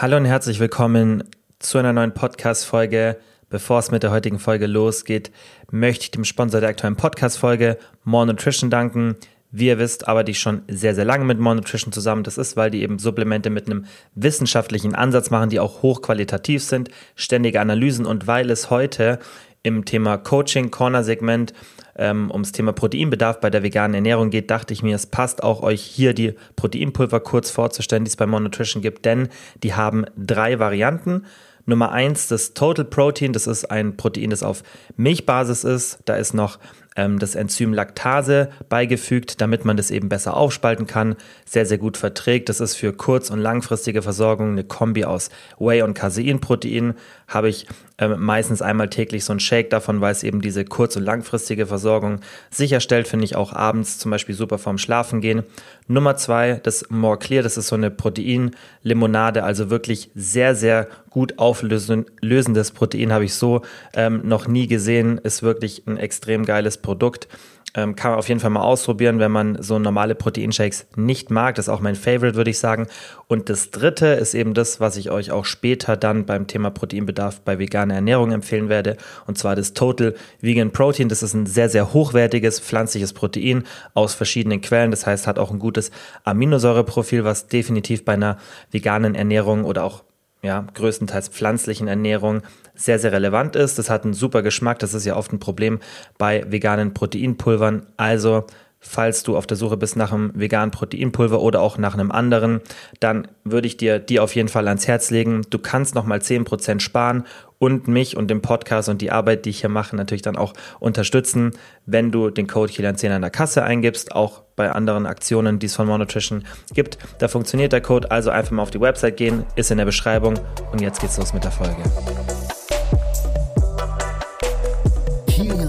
Hallo und herzlich willkommen zu einer neuen Podcast-Folge. Bevor es mit der heutigen Folge losgeht, möchte ich dem Sponsor der aktuellen Podcast-Folge More Nutrition danken. Wie ihr wisst, arbeite ich schon sehr, sehr lange mit More Nutrition zusammen. Das ist, weil die eben Supplemente mit einem wissenschaftlichen Ansatz machen, die auch hochqualitativ sind, ständige Analysen und weil es heute im Thema Coaching Corner Segment ähm, ums Thema Proteinbedarf bei der veganen Ernährung geht, dachte ich mir, es passt auch euch hier die Proteinpulver kurz vorzustellen, die es bei More Nutrition gibt, denn die haben drei Varianten. Nummer eins, das Total Protein, das ist ein Protein, das auf Milchbasis ist. Da ist noch ähm, das Enzym Laktase beigefügt, damit man das eben besser aufspalten kann, sehr, sehr gut verträgt. Das ist für kurz- und langfristige Versorgung eine Kombi aus Whey- und Caseinprotein. Habe ich ähm, meistens einmal täglich so ein Shake davon, weil es eben diese kurz- und langfristige Versorgung sicherstellt, finde ich auch abends zum Beispiel super vorm Schlafen gehen. Nummer zwei, das More Clear, das ist so eine Proteinlimonade, also wirklich sehr, sehr gut auflösendes Protein habe ich so ähm, noch nie gesehen. Ist wirklich ein extrem geiles Produkt. Ähm, kann man auf jeden Fall mal ausprobieren, wenn man so normale Proteinshakes nicht mag. Das ist auch mein Favorite, würde ich sagen. Und das dritte ist eben das, was ich euch auch später dann beim Thema Proteinbedarf bei veganer Ernährung empfehlen werde. Und zwar das Total Vegan Protein. Das ist ein sehr, sehr hochwertiges pflanzliches Protein aus verschiedenen Quellen. Das heißt, hat auch ein gutes Aminosäureprofil, was definitiv bei einer veganen Ernährung oder auch ja, größtenteils pflanzlichen Ernährung sehr, sehr relevant ist. Das hat einen super Geschmack. Das ist ja oft ein Problem bei veganen Proteinpulvern. Also, falls du auf der Suche bist nach einem veganen Proteinpulver oder auch nach einem anderen, dann würde ich dir die auf jeden Fall ans Herz legen. Du kannst nochmal 10% sparen und mich und den Podcast und die Arbeit, die ich hier mache, natürlich dann auch unterstützen, wenn du den Code Kilian10 an der Kasse eingibst, auch bei anderen Aktionen, die es von Monotrition gibt. Da funktioniert der Code, also einfach mal auf die Website gehen, ist in der Beschreibung und jetzt geht's los mit der Folge.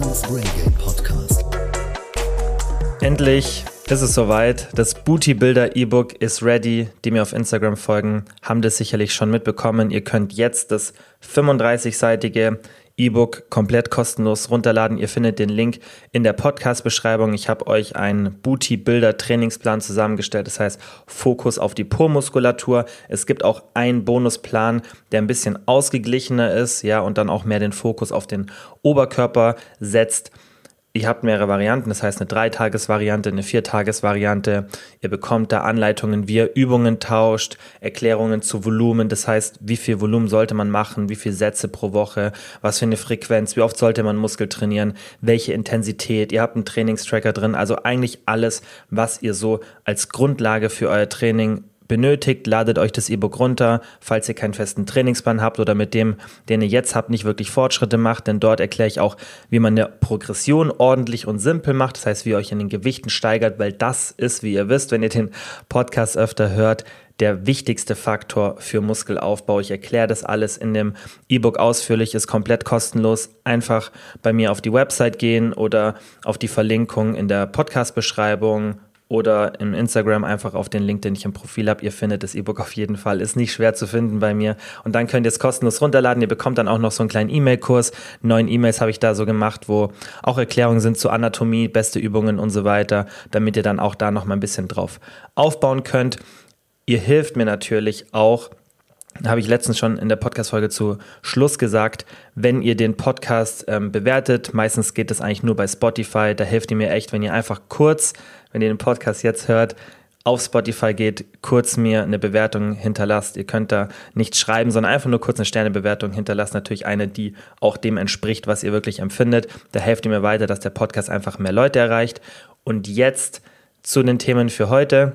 Kilians Brain Game Podcast. Endlich ist es soweit. Das Booty Builder E-Book ist ready. Die mir auf Instagram folgen, haben das sicherlich schon mitbekommen. Ihr könnt jetzt das 35-seitige E-Book komplett kostenlos runterladen. Ihr findet den Link in der Podcast-Beschreibung. Ich habe euch einen Booty Builder Trainingsplan zusammengestellt. Das heißt Fokus auf die Po-Muskulatur. Es gibt auch einen Bonusplan, der ein bisschen ausgeglichener ist, ja, und dann auch mehr den Fokus auf den Oberkörper setzt. Ihr habt mehrere Varianten, das heißt eine Dreitagesvariante, eine Viertagesvariante. Ihr bekommt da Anleitungen, wie ihr Übungen tauscht, Erklärungen zu Volumen, das heißt, wie viel Volumen sollte man machen, wie viele Sätze pro Woche, was für eine Frequenz, wie oft sollte man Muskel trainieren, welche Intensität. Ihr habt einen Trainingstracker drin, also eigentlich alles, was ihr so als Grundlage für euer Training benötigt, ladet euch das E-Book runter, falls ihr keinen festen Trainingsplan habt oder mit dem, den ihr jetzt habt, nicht wirklich Fortschritte macht, denn dort erkläre ich auch, wie man eine Progression ordentlich und simpel macht, das heißt, wie ihr euch in den Gewichten steigert, weil das ist, wie ihr wisst, wenn ihr den Podcast öfter hört, der wichtigste Faktor für Muskelaufbau. Ich erkläre das alles in dem E-Book ausführlich, ist komplett kostenlos. Einfach bei mir auf die Website gehen oder auf die Verlinkung in der Podcast-Beschreibung oder im Instagram einfach auf den Link, den ich im Profil habe. Ihr findet das E-Book auf jeden Fall. Ist nicht schwer zu finden bei mir. Und dann könnt ihr es kostenlos runterladen. Ihr bekommt dann auch noch so einen kleinen E-Mail-Kurs. Neun E-Mails habe ich da so gemacht, wo auch Erklärungen sind zu Anatomie, beste Übungen und so weiter, damit ihr dann auch da noch mal ein bisschen drauf aufbauen könnt. Ihr hilft mir natürlich auch, habe ich letztens schon in der Podcast-Folge zu Schluss gesagt, wenn ihr den Podcast ähm, bewertet, meistens geht das eigentlich nur bei Spotify, da hilft ihr mir echt, wenn ihr einfach kurz, wenn ihr den Podcast jetzt hört, auf Spotify geht, kurz mir eine Bewertung hinterlasst. Ihr könnt da nicht schreiben, sondern einfach nur kurz eine Sternebewertung hinterlasst. Natürlich eine, die auch dem entspricht, was ihr wirklich empfindet. Da helft ihr mir weiter, dass der Podcast einfach mehr Leute erreicht. Und jetzt zu den Themen für heute.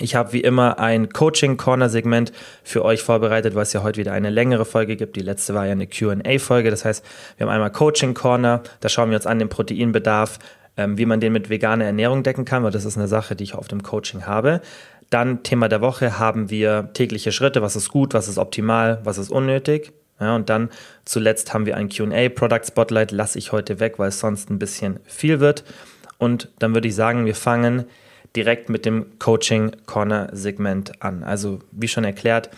Ich habe wie immer ein Coaching-Corner-Segment für euch vorbereitet, es ja heute wieder eine längere Folge gibt. Die letzte war ja eine QA-Folge. Das heißt, wir haben einmal Coaching-Corner, da schauen wir uns an den Proteinbedarf, ähm, wie man den mit veganer Ernährung decken kann, weil das ist eine Sache, die ich auf dem Coaching habe. Dann Thema der Woche haben wir tägliche Schritte, was ist gut, was ist optimal, was ist unnötig. Ja, und dann zuletzt haben wir ein QA, Product Spotlight, lasse ich heute weg, weil es sonst ein bisschen viel wird. Und dann würde ich sagen, wir fangen direkt mit dem Coaching Corner Segment an. Also wie schon erklärt,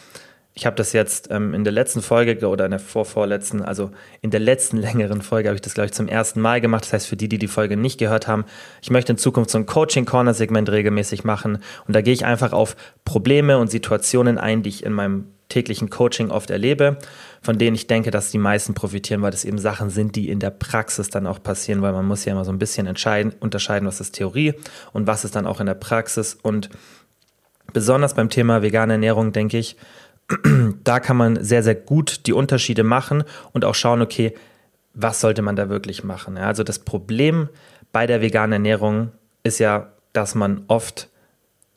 ich habe das jetzt ähm, in der letzten Folge oder in der vorvorletzten, also in der letzten längeren Folge habe ich das, glaube ich, zum ersten Mal gemacht. Das heißt, für die, die die Folge nicht gehört haben, ich möchte in Zukunft so ein Coaching-Corner-Segment regelmäßig machen. Und da gehe ich einfach auf Probleme und Situationen ein, die ich in meinem täglichen Coaching oft erlebe, von denen ich denke, dass die meisten profitieren, weil das eben Sachen sind, die in der Praxis dann auch passieren, weil man muss ja immer so ein bisschen entscheiden, unterscheiden, was ist Theorie und was ist dann auch in der Praxis. Und besonders beim Thema vegane Ernährung denke ich, da kann man sehr, sehr gut die Unterschiede machen und auch schauen, okay, was sollte man da wirklich machen. Ja, also das Problem bei der veganen Ernährung ist ja, dass man oft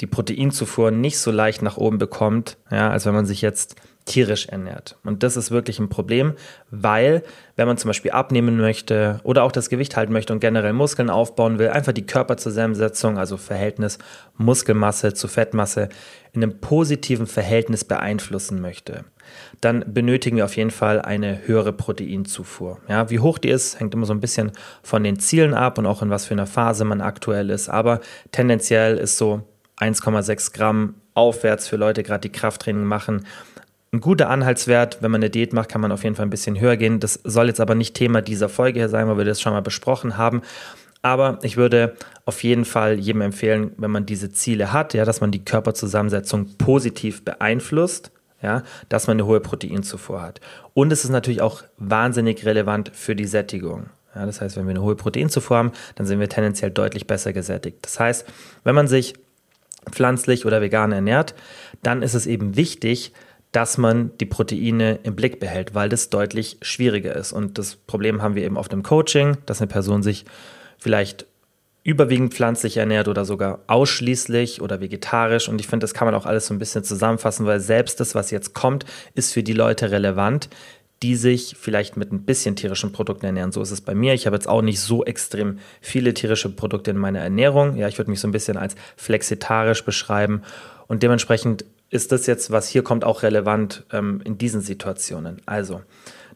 die Proteinzufuhr nicht so leicht nach oben bekommt, ja, als wenn man sich jetzt tierisch ernährt. Und das ist wirklich ein Problem, weil wenn man zum Beispiel abnehmen möchte oder auch das Gewicht halten möchte und generell Muskeln aufbauen will, einfach die Körperzusammensetzung, also Verhältnis Muskelmasse zu Fettmasse, in einem positiven Verhältnis beeinflussen möchte, dann benötigen wir auf jeden Fall eine höhere Proteinzufuhr. Ja, wie hoch die ist, hängt immer so ein bisschen von den Zielen ab und auch in was für einer Phase man aktuell ist. Aber tendenziell ist so 1,6 Gramm aufwärts für Leute, gerade die Krafttraining machen. Ein guter Anhaltswert, wenn man eine Diät macht, kann man auf jeden Fall ein bisschen höher gehen. Das soll jetzt aber nicht Thema dieser Folge hier sein, weil wir das schon mal besprochen haben. Aber ich würde auf jeden Fall jedem empfehlen, wenn man diese Ziele hat, ja, dass man die Körperzusammensetzung positiv beeinflusst, ja, dass man eine hohe Proteinzufuhr hat. Und es ist natürlich auch wahnsinnig relevant für die Sättigung. Ja, das heißt, wenn wir eine hohe Proteinzufuhr haben, dann sind wir tendenziell deutlich besser gesättigt. Das heißt, wenn man sich pflanzlich oder vegan ernährt, dann ist es eben wichtig, dass man die Proteine im Blick behält, weil das deutlich schwieriger ist. Und das Problem haben wir eben auf dem Coaching, dass eine Person sich vielleicht überwiegend pflanzlich ernährt oder sogar ausschließlich oder vegetarisch. Und ich finde, das kann man auch alles so ein bisschen zusammenfassen, weil selbst das, was jetzt kommt, ist für die Leute relevant, die sich vielleicht mit ein bisschen tierischen Produkten ernähren. So ist es bei mir. Ich habe jetzt auch nicht so extrem viele tierische Produkte in meiner Ernährung. Ja, ich würde mich so ein bisschen als flexitarisch beschreiben. Und dementsprechend ist das jetzt, was hier kommt, auch relevant ähm, in diesen Situationen. Also,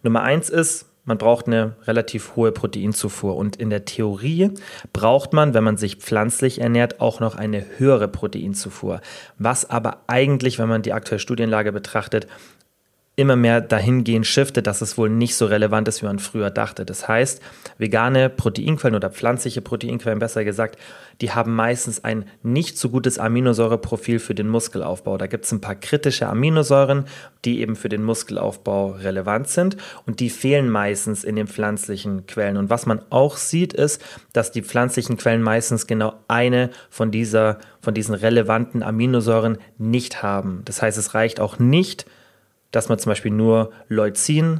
Nummer eins ist, man braucht eine relativ hohe Proteinzufuhr. Und in der Theorie braucht man, wenn man sich pflanzlich ernährt, auch noch eine höhere Proteinzufuhr. Was aber eigentlich, wenn man die aktuelle Studienlage betrachtet, immer mehr dahingehend shiftet, dass es wohl nicht so relevant ist, wie man früher dachte. Das heißt, vegane Proteinquellen oder pflanzliche Proteinquellen, besser gesagt, die haben meistens ein nicht so gutes Aminosäureprofil für den Muskelaufbau. Da gibt es ein paar kritische Aminosäuren, die eben für den Muskelaufbau relevant sind und die fehlen meistens in den pflanzlichen Quellen. Und was man auch sieht, ist, dass die pflanzlichen Quellen meistens genau eine von dieser, von diesen relevanten Aminosäuren nicht haben. Das heißt, es reicht auch nicht, dass man zum Beispiel nur Leucin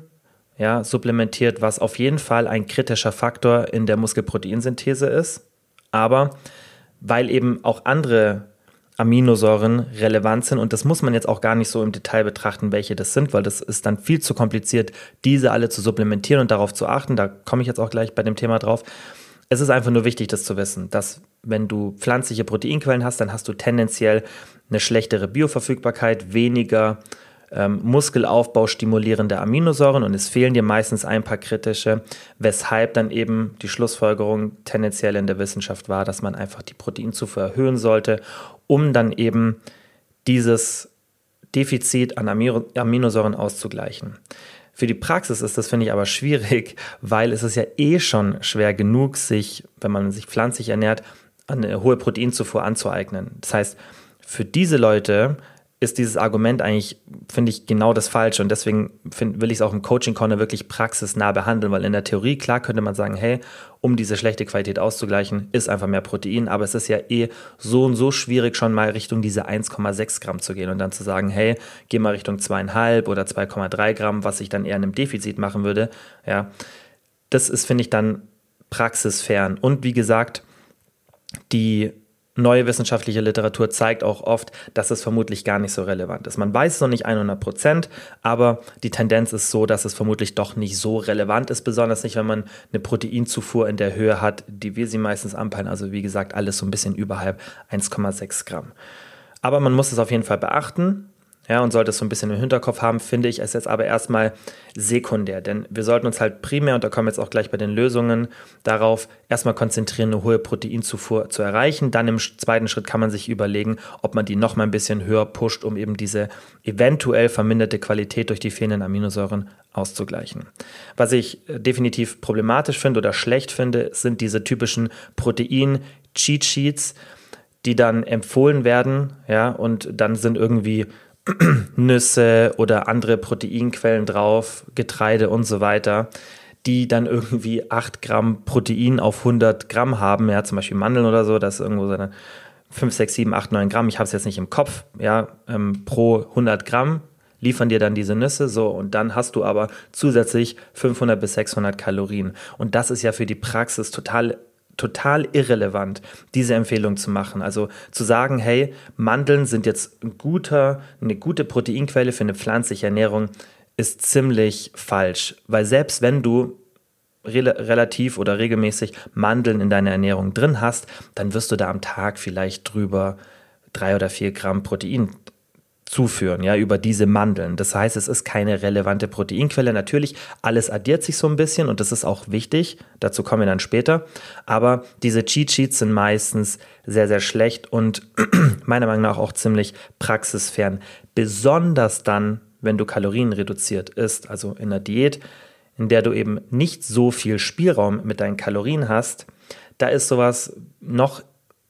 ja, supplementiert, was auf jeden Fall ein kritischer Faktor in der Muskelproteinsynthese ist. Aber weil eben auch andere Aminosäuren relevant sind und das muss man jetzt auch gar nicht so im Detail betrachten, welche das sind, weil das ist dann viel zu kompliziert, diese alle zu supplementieren und darauf zu achten. Da komme ich jetzt auch gleich bei dem Thema drauf. Es ist einfach nur wichtig, das zu wissen, dass wenn du pflanzliche Proteinquellen hast, dann hast du tendenziell eine schlechtere Bioverfügbarkeit, weniger ähm, Muskelaufbau stimulierende Aminosäuren und es fehlen dir meistens ein paar kritische, weshalb dann eben die Schlussfolgerung tendenziell in der Wissenschaft war, dass man einfach die Proteinzufuhr erhöhen sollte, um dann eben dieses Defizit an Aminosäuren auszugleichen. Für die Praxis ist das, finde ich, aber schwierig, weil es ist ja eh schon schwer genug, sich, wenn man sich pflanzlich ernährt, eine hohe Proteinzufuhr anzueignen. Das heißt, für diese Leute ist dieses Argument eigentlich, finde ich, genau das Falsche. Und deswegen find, will ich es auch im Coaching Corner wirklich praxisnah behandeln, weil in der Theorie, klar, könnte man sagen, hey, um diese schlechte Qualität auszugleichen, ist einfach mehr Protein. Aber es ist ja eh so und so schwierig, schon mal Richtung diese 1,6 Gramm zu gehen und dann zu sagen, hey, geh mal Richtung 2,5 oder 2,3 Gramm, was ich dann eher in einem Defizit machen würde. Ja, das ist, finde ich, dann praxisfern. Und wie gesagt, die neue wissenschaftliche Literatur zeigt auch oft, dass es vermutlich gar nicht so relevant ist. Man weiß es noch nicht 100 Prozent, aber die Tendenz ist so, dass es vermutlich doch nicht so relevant ist, besonders nicht, wenn man eine Proteinzufuhr in der Höhe hat, die wir sie meistens anpeilen. Also wie gesagt, alles so ein bisschen überhalb 1,6 Gramm. Aber man muss es auf jeden Fall beachten ja, und sollte es so ein bisschen im Hinterkopf haben, finde ich es jetzt aber erstmal sekundär. Denn wir sollten uns halt primär, und da kommen wir jetzt auch gleich bei den Lösungen, darauf erstmal konzentrieren, eine hohe Proteinzufuhr zu erreichen. Dann im zweiten Schritt kann man sich überlegen, ob man die noch mal ein bisschen höher pusht, um eben diese eventuell verminderte Qualität durch die fehlenden Aminosäuren auszugleichen. Was ich äh, definitiv problematisch finde oder schlecht finde, sind diese typischen Protein-Cheat Sheets, die dann empfohlen werden, ja, und dann sind irgendwie Nüsse oder andere Proteinquellen drauf, Getreide und so weiter, die dann irgendwie 8 Gramm Protein auf 100 Gramm haben, ja, zum Beispiel Mandeln oder so, das ist irgendwo seine 5, 6, 7, 8, 9 Gramm, ich habe es jetzt nicht im Kopf, ja, ähm, pro 100 Gramm liefern dir dann diese Nüsse so und dann hast du aber zusätzlich 500 bis 600 Kalorien. Und das ist ja für die Praxis total total irrelevant, diese Empfehlung zu machen. Also zu sagen, hey, Mandeln sind jetzt ein guter, eine gute Proteinquelle für eine pflanzliche Ernährung, ist ziemlich falsch. Weil selbst wenn du relativ oder regelmäßig Mandeln in deiner Ernährung drin hast, dann wirst du da am Tag vielleicht drüber drei oder vier Gramm Protein zuführen, ja, über diese Mandeln. Das heißt, es ist keine relevante Proteinquelle. Natürlich, alles addiert sich so ein bisschen und das ist auch wichtig. Dazu kommen wir dann später. Aber diese Cheat Sheets sind meistens sehr, sehr schlecht und meiner Meinung nach auch ziemlich praxisfern. Besonders dann, wenn du Kalorien reduziert isst, also in einer Diät, in der du eben nicht so viel Spielraum mit deinen Kalorien hast, da ist sowas noch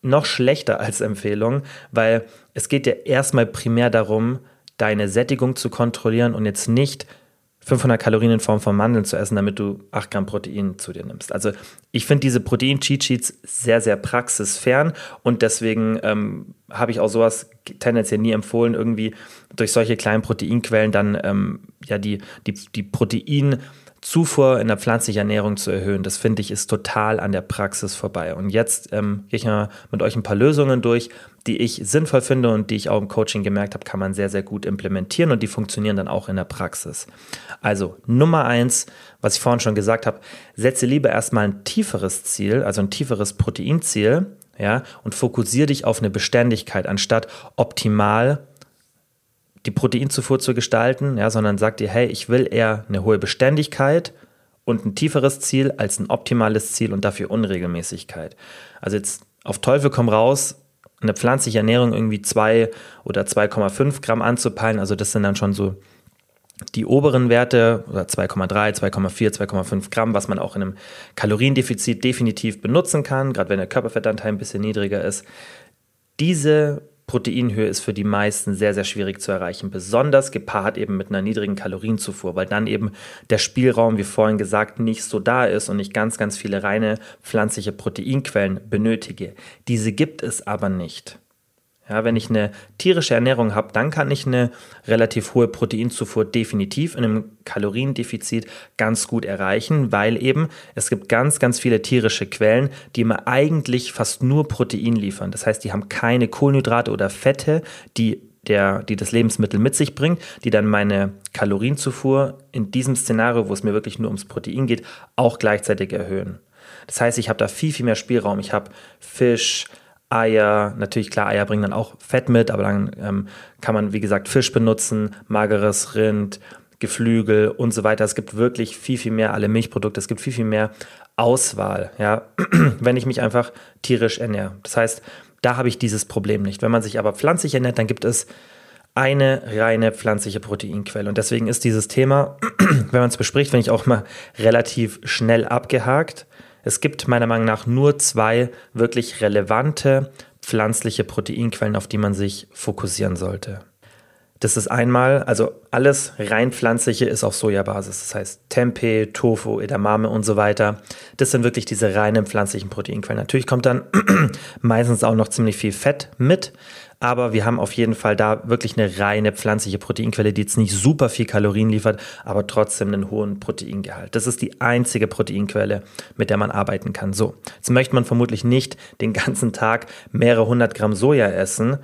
noch schlechter als Empfehlung, weil es geht ja erstmal primär darum, deine Sättigung zu kontrollieren und jetzt nicht 500 Kalorien in Form von Mandeln zu essen, damit du 8 Gramm Protein zu dir nimmst. Also ich finde diese Protein-Cheat-Sheets sehr, sehr praxisfern und deswegen ähm, habe ich auch sowas tendenziell nie empfohlen, irgendwie durch solche kleinen Proteinquellen dann ähm, ja die, die, die Protein- Zufuhr in der pflanzlichen Ernährung zu erhöhen, das finde ich ist total an der Praxis vorbei. Und jetzt ähm, gehe ich mal mit euch ein paar Lösungen durch, die ich sinnvoll finde und die ich auch im Coaching gemerkt habe, kann man sehr, sehr gut implementieren und die funktionieren dann auch in der Praxis. Also Nummer eins, was ich vorhin schon gesagt habe, setze lieber erstmal ein tieferes Ziel, also ein tieferes Proteinziel, ja, und fokussiere dich auf eine Beständigkeit, anstatt optimal die Proteinzufuhr zu gestalten, ja, sondern sagt dir, hey, ich will eher eine hohe Beständigkeit und ein tieferes Ziel als ein optimales Ziel und dafür Unregelmäßigkeit. Also jetzt auf Teufel komm raus, eine pflanzliche Ernährung irgendwie 2 oder 2,5 Gramm anzupeilen, also das sind dann schon so die oberen Werte oder 2,3, 2,4, 2,5 Gramm, was man auch in einem Kaloriendefizit definitiv benutzen kann, gerade wenn der Körperfettanteil ein bisschen niedriger ist. Diese Proteinhöhe ist für die meisten sehr, sehr schwierig zu erreichen, besonders gepaart eben mit einer niedrigen Kalorienzufuhr, weil dann eben der Spielraum, wie vorhin gesagt, nicht so da ist und ich ganz, ganz viele reine pflanzliche Proteinquellen benötige. Diese gibt es aber nicht. Ja, wenn ich eine tierische Ernährung habe, dann kann ich eine relativ hohe Proteinzufuhr definitiv in einem Kaloriendefizit ganz gut erreichen, weil eben es gibt ganz, ganz viele tierische Quellen, die mir eigentlich fast nur Protein liefern. Das heißt, die haben keine Kohlenhydrate oder Fette, die der, die das Lebensmittel mit sich bringt, die dann meine Kalorienzufuhr in diesem Szenario, wo es mir wirklich nur ums Protein geht, auch gleichzeitig erhöhen. Das heißt, ich habe da viel, viel mehr Spielraum. Ich habe Fisch, Eier, natürlich klar, Eier bringen dann auch Fett mit, aber dann ähm, kann man, wie gesagt, Fisch benutzen, mageres Rind, Geflügel und so weiter. Es gibt wirklich viel, viel mehr, alle Milchprodukte, es gibt viel, viel mehr Auswahl, ja, wenn ich mich einfach tierisch ernähre. Das heißt, da habe ich dieses Problem nicht. Wenn man sich aber pflanzlich ernährt, dann gibt es eine reine pflanzliche Proteinquelle. Und deswegen ist dieses Thema, wenn man es bespricht, finde ich auch mal relativ schnell abgehakt. Es gibt meiner Meinung nach nur zwei wirklich relevante pflanzliche Proteinquellen, auf die man sich fokussieren sollte. Das ist einmal, also alles rein pflanzliche ist auf Sojabasis. Das heißt Tempeh, Tofu, Edamame und so weiter. Das sind wirklich diese reinen pflanzlichen Proteinquellen. Natürlich kommt dann meistens auch noch ziemlich viel Fett mit, aber wir haben auf jeden Fall da wirklich eine reine pflanzliche Proteinquelle, die jetzt nicht super viel Kalorien liefert, aber trotzdem einen hohen Proteingehalt. Das ist die einzige Proteinquelle, mit der man arbeiten kann. So, jetzt möchte man vermutlich nicht den ganzen Tag mehrere hundert Gramm Soja essen,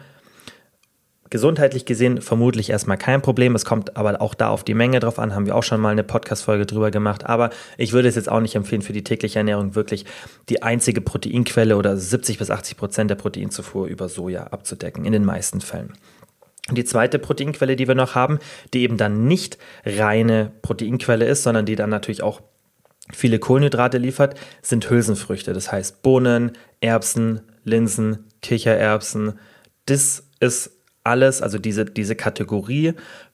Gesundheitlich gesehen vermutlich erstmal kein Problem. Es kommt aber auch da auf die Menge drauf an. Haben wir auch schon mal eine Podcast-Folge drüber gemacht. Aber ich würde es jetzt auch nicht empfehlen, für die tägliche Ernährung wirklich die einzige Proteinquelle oder 70 bis 80 Prozent der Proteinzufuhr über Soja abzudecken. In den meisten Fällen. Und die zweite Proteinquelle, die wir noch haben, die eben dann nicht reine Proteinquelle ist, sondern die dann natürlich auch viele Kohlenhydrate liefert, sind Hülsenfrüchte. Das heißt Bohnen, Erbsen, Linsen, Kichererbsen. Das ist alles, also diese, diese Kategorie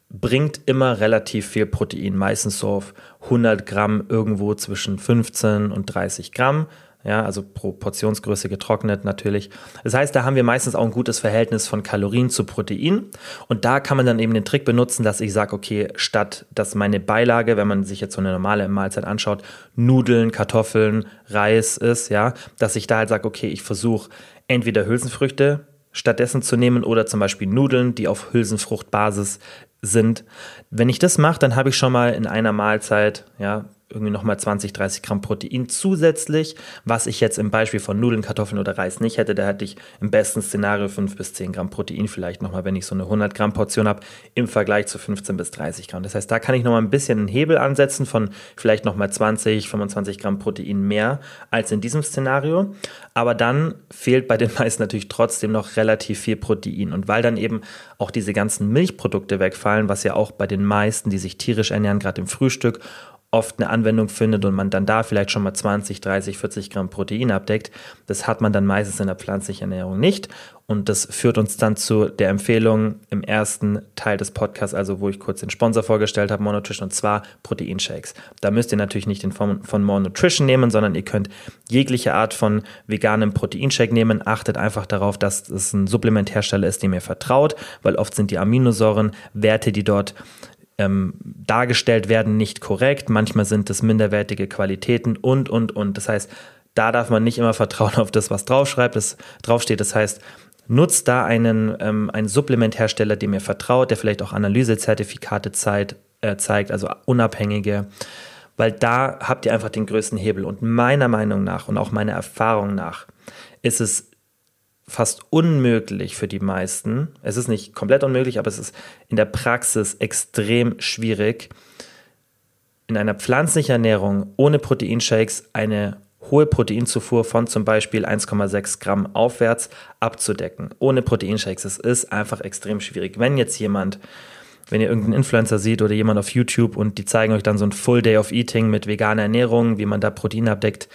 bringt immer relativ viel Protein, meistens so auf 100 Gramm irgendwo zwischen 15 und 30 Gramm. ja, also pro Portionsgröße getrocknet natürlich. Das heißt, da haben wir meistens auch ein gutes Verhältnis von Kalorien zu Protein und da kann man dann eben den Trick benutzen, dass ich sage, okay, statt dass meine Beilage, wenn man sich jetzt so eine normale Mahlzeit anschaut, Nudeln, Kartoffeln, Reis ist, ja, dass ich da halt sage, okay, ich versuche entweder Hülsenfrüchte stattdessen zu nehmen oder zum Beispiel Nudeln, die auf Hülsenfruchtbasis sind. Wenn ich das mache, dann habe ich schon mal in einer Mahlzeit, ja, irgendwie nochmal 20, 30 Gramm Protein zusätzlich, was ich jetzt im Beispiel von Nudeln, Kartoffeln oder Reis nicht hätte. Da hätte ich im besten Szenario 5 bis 10 Gramm Protein vielleicht nochmal, wenn ich so eine 100 Gramm Portion habe, im Vergleich zu 15 bis 30 Gramm. Das heißt, da kann ich nochmal ein bisschen einen Hebel ansetzen von vielleicht nochmal 20, 25 Gramm Protein mehr als in diesem Szenario. Aber dann fehlt bei den meisten natürlich trotzdem noch relativ viel Protein. Und weil dann eben auch diese ganzen Milchprodukte wegfallen, was ja auch bei den meisten, die sich tierisch ernähren, gerade im Frühstück oft eine Anwendung findet und man dann da vielleicht schon mal 20, 30, 40 Gramm Protein abdeckt. Das hat man dann meistens in der pflanzlichen Ernährung nicht. Und das führt uns dann zu der Empfehlung im ersten Teil des Podcasts, also wo ich kurz den Sponsor vorgestellt habe, More Nutrition, und zwar Proteinshakes. Da müsst ihr natürlich nicht den von, von Nutrition nehmen, sondern ihr könnt jegliche Art von veganem Proteinshake nehmen. Achtet einfach darauf, dass es ein Supplementhersteller ist, dem ihr vertraut, weil oft sind die Aminosäuren Werte, die dort ähm, dargestellt werden, nicht korrekt. Manchmal sind es minderwertige Qualitäten und, und, und. Das heißt, da darf man nicht immer vertrauen auf das, was draufschreibt, das draufsteht. Das heißt, nutzt da einen, ähm, einen Supplementhersteller, dem ihr vertraut, der vielleicht auch Analysezertifikate zeigt, äh, zeigt, also unabhängige, weil da habt ihr einfach den größten Hebel. Und meiner Meinung nach und auch meiner Erfahrung nach ist es fast unmöglich für die meisten. Es ist nicht komplett unmöglich, aber es ist in der Praxis extrem schwierig, in einer pflanzlichen Ernährung ohne Proteinshakes eine hohe Proteinzufuhr von zum Beispiel 1,6 Gramm aufwärts abzudecken. Ohne Proteinshakes. Es ist einfach extrem schwierig. Wenn jetzt jemand, wenn ihr irgendeinen Influencer seht oder jemand auf YouTube und die zeigen euch dann so ein Full Day of Eating mit veganer Ernährung, wie man da Protein abdeckt,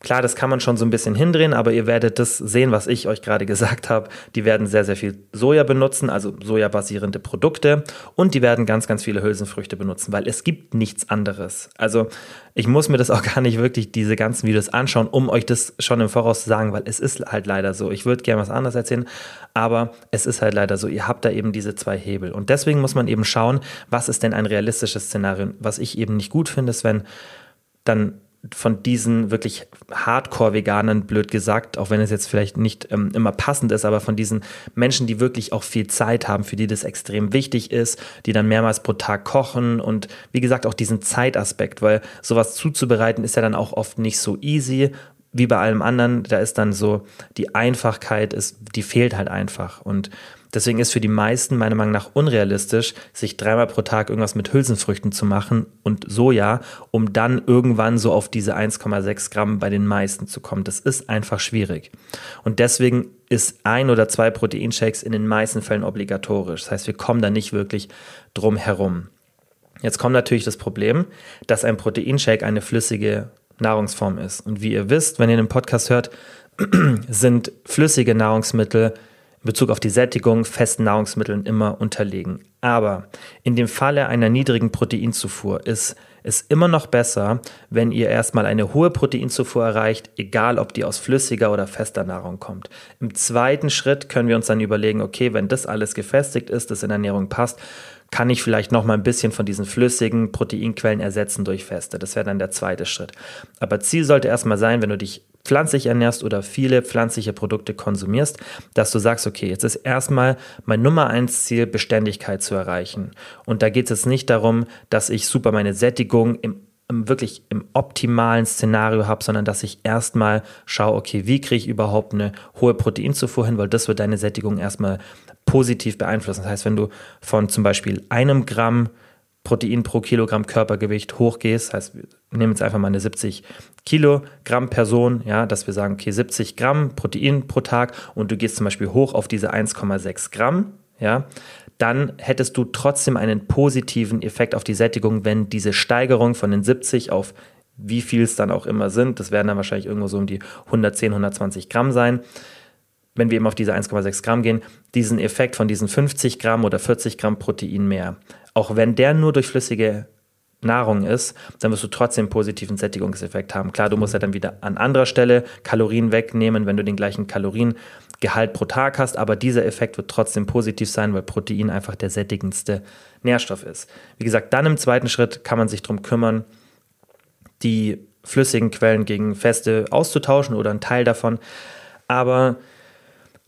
Klar, das kann man schon so ein bisschen hindrehen, aber ihr werdet das sehen, was ich euch gerade gesagt habe. Die werden sehr, sehr viel Soja benutzen, also sojabasierende Produkte und die werden ganz, ganz viele Hülsenfrüchte benutzen, weil es gibt nichts anderes. Also ich muss mir das auch gar nicht wirklich diese ganzen Videos anschauen, um euch das schon im Voraus zu sagen, weil es ist halt leider so. Ich würde gerne was anderes erzählen, aber es ist halt leider so. Ihr habt da eben diese zwei Hebel und deswegen muss man eben schauen, was ist denn ein realistisches Szenario. Was ich eben nicht gut finde, ist, wenn dann von diesen wirklich Hardcore-Veganern, blöd gesagt, auch wenn es jetzt vielleicht nicht ähm, immer passend ist, aber von diesen Menschen, die wirklich auch viel Zeit haben, für die das extrem wichtig ist, die dann mehrmals pro Tag kochen und wie gesagt auch diesen Zeitaspekt, weil sowas zuzubereiten ist ja dann auch oft nicht so easy, wie bei allem anderen, da ist dann so die Einfachkeit, ist, die fehlt halt einfach. Und Deswegen ist für die meisten meiner Meinung nach unrealistisch, sich dreimal pro Tag irgendwas mit Hülsenfrüchten zu machen und Soja, um dann irgendwann so auf diese 1,6 Gramm bei den meisten zu kommen. Das ist einfach schwierig. Und deswegen ist ein oder zwei Proteinshakes in den meisten Fällen obligatorisch. Das heißt, wir kommen da nicht wirklich drum herum. Jetzt kommt natürlich das Problem, dass ein Proteinshake eine flüssige Nahrungsform ist. Und wie ihr wisst, wenn ihr den Podcast hört, sind flüssige Nahrungsmittel in Bezug auf die Sättigung festen Nahrungsmitteln immer unterlegen. Aber in dem Falle einer niedrigen Proteinzufuhr ist es immer noch besser, wenn ihr erstmal eine hohe Proteinzufuhr erreicht, egal ob die aus flüssiger oder fester Nahrung kommt. Im zweiten Schritt können wir uns dann überlegen, okay, wenn das alles gefestigt ist, das in Ernährung passt, kann ich vielleicht noch mal ein bisschen von diesen flüssigen Proteinquellen ersetzen durch feste. Das wäre dann der zweite Schritt. Aber Ziel sollte erstmal sein, wenn du dich pflanzlich ernährst oder viele pflanzliche Produkte konsumierst, dass du sagst, okay, jetzt ist erstmal mein Nummer eins Ziel, Beständigkeit zu erreichen. Und da geht es jetzt nicht darum, dass ich super meine Sättigung im wirklich im optimalen Szenario habe, sondern dass ich erstmal schaue, okay, wie kriege ich überhaupt eine hohe Proteinzufuhr hin, weil das wird deine Sättigung erstmal positiv beeinflussen. Das heißt, wenn du von zum Beispiel einem Gramm Protein pro Kilogramm Körpergewicht hochgehst, heißt, wir nehmen jetzt einfach mal eine 70 Kilogramm Person, ja, dass wir sagen, okay, 70 Gramm Protein pro Tag und du gehst zum Beispiel hoch auf diese 1,6 Gramm, ja, dann hättest du trotzdem einen positiven Effekt auf die Sättigung, wenn diese Steigerung von den 70 auf wie viel es dann auch immer sind, das werden dann wahrscheinlich irgendwo so um die 110, 120 Gramm sein, wenn wir eben auf diese 1,6 Gramm gehen, diesen Effekt von diesen 50 Gramm oder 40 Gramm Protein mehr, auch wenn der nur durch flüssige Nahrung ist, dann wirst du trotzdem einen positiven Sättigungseffekt haben. Klar, du musst ja dann wieder an anderer Stelle Kalorien wegnehmen, wenn du den gleichen Kaloriengehalt pro Tag hast, aber dieser Effekt wird trotzdem positiv sein, weil Protein einfach der sättigendste Nährstoff ist. Wie gesagt, dann im zweiten Schritt kann man sich darum kümmern, die flüssigen Quellen gegen feste auszutauschen oder einen Teil davon. Aber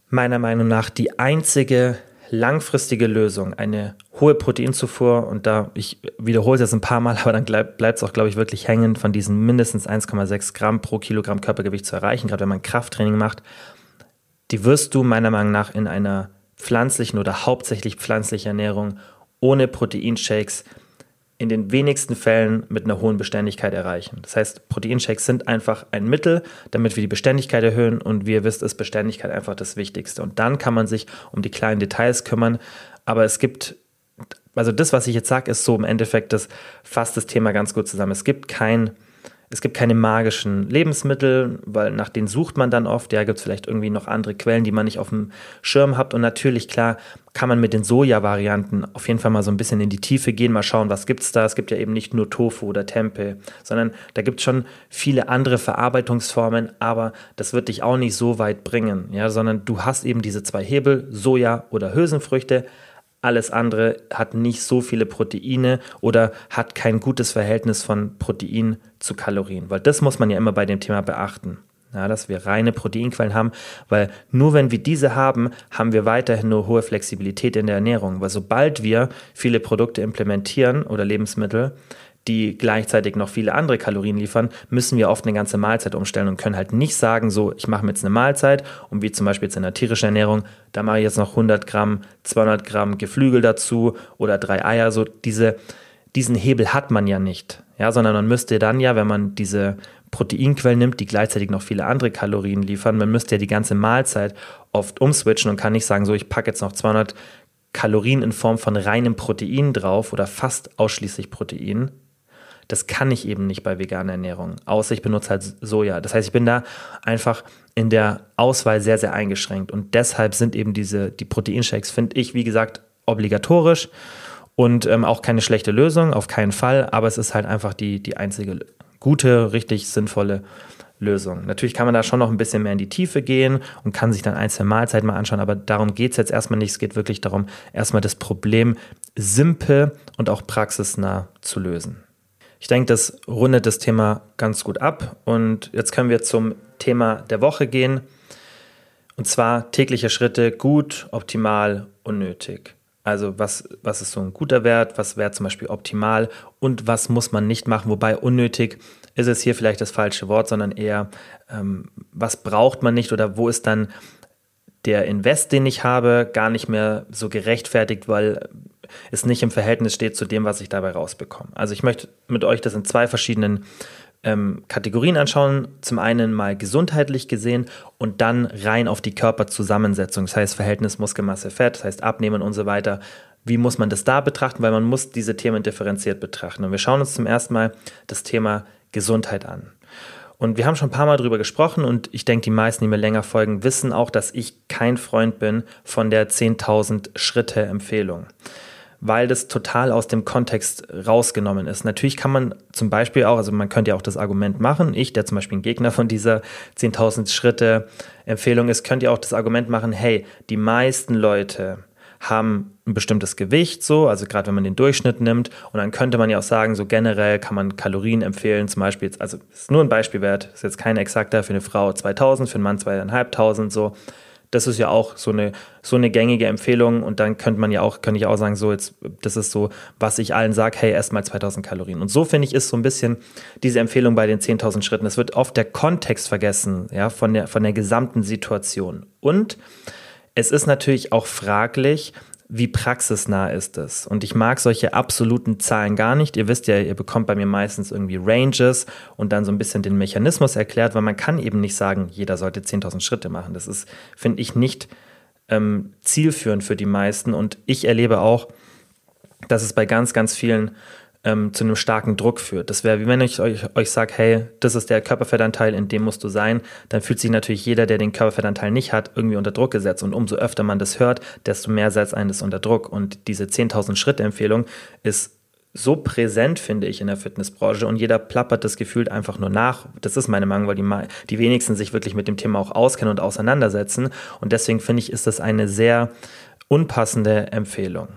meiner Meinung nach die einzige langfristige Lösung, eine hohe Proteinzufuhr und da, ich wiederhole es jetzt ein paar Mal, aber dann bleibt es auch, glaube ich, wirklich hängen, von diesen mindestens 1,6 Gramm pro Kilogramm Körpergewicht zu erreichen, gerade wenn man Krafttraining macht, die wirst du meiner Meinung nach in einer pflanzlichen oder hauptsächlich pflanzlichen Ernährung ohne Proteinshakes in den wenigsten Fällen mit einer hohen Beständigkeit erreichen. Das heißt, Proteinshakes sind einfach ein Mittel, damit wir die Beständigkeit erhöhen und wie ihr wisst, ist Beständigkeit einfach das Wichtigste. Und dann kann man sich um die kleinen Details kümmern, aber es gibt also das, was ich jetzt sage, ist so im Endeffekt, das fasst das Thema ganz gut zusammen. Es gibt kein es gibt keine magischen Lebensmittel, weil nach denen sucht man dann oft. Ja, gibt es vielleicht irgendwie noch andere Quellen, die man nicht auf dem Schirm hat. Und natürlich, klar, kann man mit den Soja-Varianten auf jeden Fall mal so ein bisschen in die Tiefe gehen, mal schauen, was gibt es da. Es gibt ja eben nicht nur Tofu oder Tempeh, sondern da gibt es schon viele andere Verarbeitungsformen, aber das wird dich auch nicht so weit bringen, ja, sondern du hast eben diese zwei Hebel, Soja oder Hülsenfrüchte alles andere hat nicht so viele Proteine oder hat kein gutes Verhältnis von Protein zu Kalorien, weil das muss man ja immer bei dem Thema beachten. Ja, dass wir reine Proteinquellen haben, weil nur wenn wir diese haben, haben wir weiterhin nur hohe Flexibilität in der Ernährung. Weil sobald wir viele Produkte implementieren oder Lebensmittel, die gleichzeitig noch viele andere Kalorien liefern, müssen wir oft eine ganze Mahlzeit umstellen und können halt nicht sagen, so, ich mache mir jetzt eine Mahlzeit und wie zum Beispiel jetzt in der tierischen Ernährung, da mache ich jetzt noch 100 Gramm, 200 Gramm Geflügel dazu oder drei Eier, so diese, diesen Hebel hat man ja nicht, ja, sondern man müsste dann ja, wenn man diese Proteinquellen nimmt, die gleichzeitig noch viele andere Kalorien liefern, man müsste ja die ganze Mahlzeit oft umswitchen und kann nicht sagen, so, ich packe jetzt noch 200 Kalorien in Form von reinem Protein drauf oder fast ausschließlich Protein, das kann ich eben nicht bei veganer Ernährung, außer ich benutze halt Soja. Das heißt, ich bin da einfach in der Auswahl sehr, sehr eingeschränkt. Und deshalb sind eben diese, die Proteinshakes, finde ich, wie gesagt, obligatorisch und ähm, auch keine schlechte Lösung, auf keinen Fall. Aber es ist halt einfach die, die einzige gute, richtig sinnvolle Lösung. Natürlich kann man da schon noch ein bisschen mehr in die Tiefe gehen und kann sich dann einzelne Mahlzeiten mal anschauen, aber darum geht es jetzt erstmal nicht. Es geht wirklich darum, erstmal das Problem simpel und auch praxisnah zu lösen. Ich denke, das rundet das Thema ganz gut ab. Und jetzt können wir zum Thema der Woche gehen. Und zwar tägliche Schritte gut, optimal, unnötig. Also was, was ist so ein guter Wert, was wäre zum Beispiel optimal und was muss man nicht machen. Wobei unnötig ist es hier vielleicht das falsche Wort, sondern eher, ähm, was braucht man nicht oder wo ist dann der Invest, den ich habe, gar nicht mehr so gerechtfertigt, weil es nicht im Verhältnis steht zu dem, was ich dabei rausbekomme. Also ich möchte mit euch das in zwei verschiedenen ähm, Kategorien anschauen. Zum einen mal gesundheitlich gesehen und dann rein auf die Körperzusammensetzung, das heißt Verhältnis Muskelmasse, Fett, das heißt Abnehmen und so weiter. Wie muss man das da betrachten? Weil man muss diese Themen differenziert betrachten. Und wir schauen uns zum ersten Mal das Thema Gesundheit an. Und wir haben schon ein paar Mal darüber gesprochen und ich denke, die meisten, die mir länger folgen, wissen auch, dass ich kein Freund bin von der 10.000 Schritte Empfehlung weil das total aus dem Kontext rausgenommen ist. Natürlich kann man zum Beispiel auch, also man könnte ja auch das Argument machen, ich, der zum Beispiel ein Gegner von dieser 10.000 Schritte Empfehlung ist, könnte ja auch das Argument machen, hey, die meisten Leute haben ein bestimmtes Gewicht, so, also gerade wenn man den Durchschnitt nimmt. Und dann könnte man ja auch sagen, so generell kann man Kalorien empfehlen, zum Beispiel, also ist nur ein Beispielwert, ist jetzt kein exakter, für eine Frau 2000, für einen Mann 2500, so. Das ist ja auch so eine, so eine gängige Empfehlung und dann könnte man ja auch, könnte ich auch sagen, so jetzt, das ist so, was ich allen sage, hey, erst mal 2000 Kalorien. Und so finde ich, ist so ein bisschen diese Empfehlung bei den 10.000 Schritten. Es wird oft der Kontext vergessen, ja, von der, von der gesamten Situation. Und es ist natürlich auch fraglich, wie praxisnah ist es. Und ich mag solche absoluten Zahlen gar nicht. Ihr wisst ja, ihr bekommt bei mir meistens irgendwie Ranges und dann so ein bisschen den Mechanismus erklärt, weil man kann eben nicht sagen, jeder sollte 10.000 Schritte machen. Das ist, finde ich, nicht ähm, zielführend für die meisten. Und ich erlebe auch, dass es bei ganz, ganz vielen ähm, zu einem starken Druck führt. Das wäre, wie wenn ich euch, euch sage, hey, das ist der Körperfettanteil, in dem musst du sein, dann fühlt sich natürlich jeder, der den Körperfettanteil nicht hat, irgendwie unter Druck gesetzt. Und umso öfter man das hört, desto mehr setzt einen das unter Druck. Und diese 10.000 Schritte Empfehlung ist so präsent, finde ich, in der Fitnessbranche und jeder plappert das gefühlt einfach nur nach. Das ist meine Meinung, weil die, die wenigsten sich wirklich mit dem Thema auch auskennen und auseinandersetzen. Und deswegen finde ich, ist das eine sehr unpassende Empfehlung.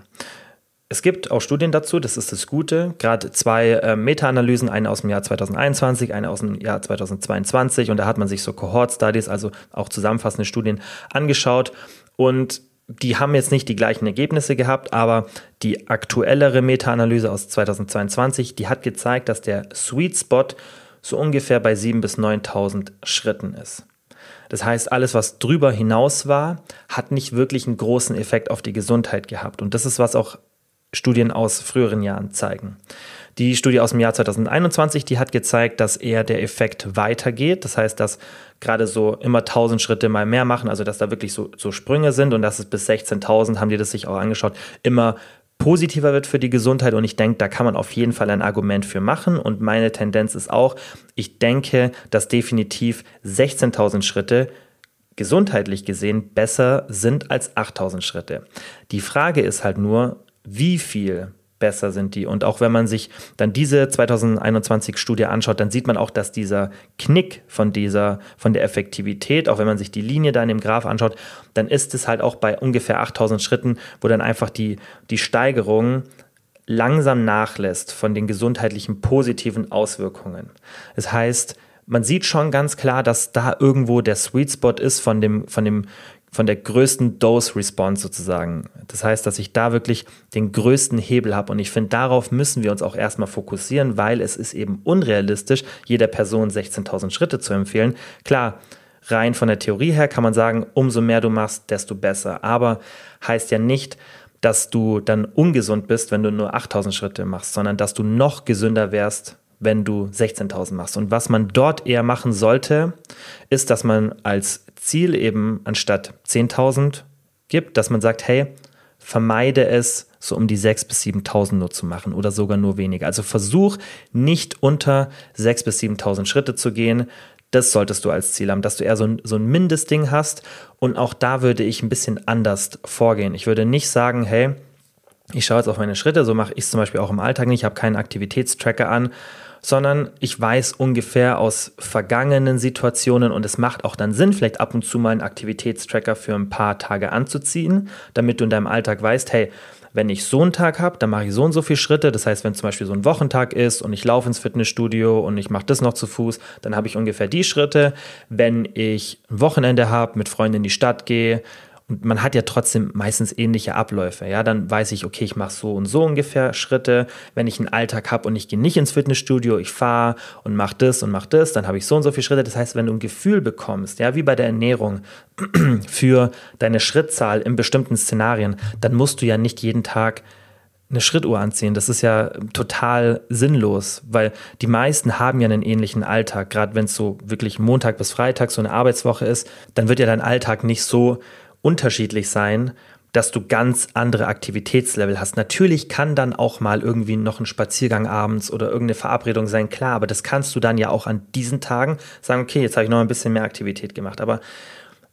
Es gibt auch Studien dazu, das ist das Gute. Gerade zwei äh, Meta-Analysen, eine aus dem Jahr 2021, eine aus dem Jahr 2022. Und da hat man sich so Cohort-Studies, also auch zusammenfassende Studien angeschaut. Und die haben jetzt nicht die gleichen Ergebnisse gehabt, aber die aktuellere Meta-Analyse aus 2022, die hat gezeigt, dass der Sweet Spot so ungefähr bei 7.000 bis 9.000 Schritten ist. Das heißt, alles, was drüber hinaus war, hat nicht wirklich einen großen Effekt auf die Gesundheit gehabt. Und das ist, was auch Studien aus früheren Jahren zeigen. Die Studie aus dem Jahr 2021, die hat gezeigt, dass eher der Effekt weitergeht. Das heißt, dass gerade so immer 1000 Schritte mal mehr machen, also dass da wirklich so, so Sprünge sind und dass es bis 16.000, haben die das sich auch angeschaut, immer positiver wird für die Gesundheit. Und ich denke, da kann man auf jeden Fall ein Argument für machen. Und meine Tendenz ist auch, ich denke, dass definitiv 16.000 Schritte gesundheitlich gesehen besser sind als 8000 Schritte. Die Frage ist halt nur, wie viel besser sind die. Und auch wenn man sich dann diese 2021 Studie anschaut, dann sieht man auch, dass dieser Knick von dieser, von der Effektivität, auch wenn man sich die Linie da in dem Graph anschaut, dann ist es halt auch bei ungefähr 8000 Schritten, wo dann einfach die, die Steigerung langsam nachlässt von den gesundheitlichen positiven Auswirkungen. Das heißt, man sieht schon ganz klar, dass da irgendwo der Sweet Spot ist von dem, von dem von der größten Dose-Response sozusagen. Das heißt, dass ich da wirklich den größten Hebel habe. Und ich finde, darauf müssen wir uns auch erstmal fokussieren, weil es ist eben unrealistisch, jeder Person 16.000 Schritte zu empfehlen. Klar, rein von der Theorie her kann man sagen, umso mehr du machst, desto besser. Aber heißt ja nicht, dass du dann ungesund bist, wenn du nur 8000 Schritte machst, sondern dass du noch gesünder wärst, wenn du 16.000 machst. Und was man dort eher machen sollte, ist, dass man als Ziel eben anstatt 10.000 gibt, dass man sagt, hey, vermeide es, so um die 6.000 bis 7.000 nur zu machen oder sogar nur weniger. Also versuch nicht unter 6.000 bis 7.000 Schritte zu gehen. Das solltest du als Ziel haben, dass du eher so ein, so ein Mindestding hast. Und auch da würde ich ein bisschen anders vorgehen. Ich würde nicht sagen, hey, ich schaue jetzt auf meine Schritte, so mache ich es zum Beispiel auch im Alltag nicht, ich habe keinen Aktivitätstracker an sondern ich weiß ungefähr aus vergangenen Situationen und es macht auch dann Sinn, vielleicht ab und zu mal einen Aktivitätstracker für ein paar Tage anzuziehen, damit du in deinem Alltag weißt, hey, wenn ich so einen Tag habe, dann mache ich so und so viele Schritte. Das heißt, wenn zum Beispiel so ein Wochentag ist und ich laufe ins Fitnessstudio und ich mache das noch zu Fuß, dann habe ich ungefähr die Schritte. Wenn ich ein Wochenende habe, mit Freunden in die Stadt gehe und man hat ja trotzdem meistens ähnliche Abläufe. Ja, dann weiß ich, okay, ich mache so und so ungefähr Schritte. Wenn ich einen Alltag habe und ich gehe nicht ins Fitnessstudio, ich fahre und mache das und mache das, dann habe ich so und so viele Schritte. Das heißt, wenn du ein Gefühl bekommst, ja, wie bei der Ernährung, für deine Schrittzahl in bestimmten Szenarien, dann musst du ja nicht jeden Tag eine Schrittuhr anziehen. Das ist ja total sinnlos, weil die meisten haben ja einen ähnlichen Alltag. Gerade wenn es so wirklich Montag bis Freitag so eine Arbeitswoche ist, dann wird ja dein Alltag nicht so unterschiedlich sein, dass du ganz andere Aktivitätslevel hast. Natürlich kann dann auch mal irgendwie noch ein Spaziergang abends oder irgendeine Verabredung sein, klar, aber das kannst du dann ja auch an diesen Tagen sagen, okay, jetzt habe ich noch ein bisschen mehr Aktivität gemacht. Aber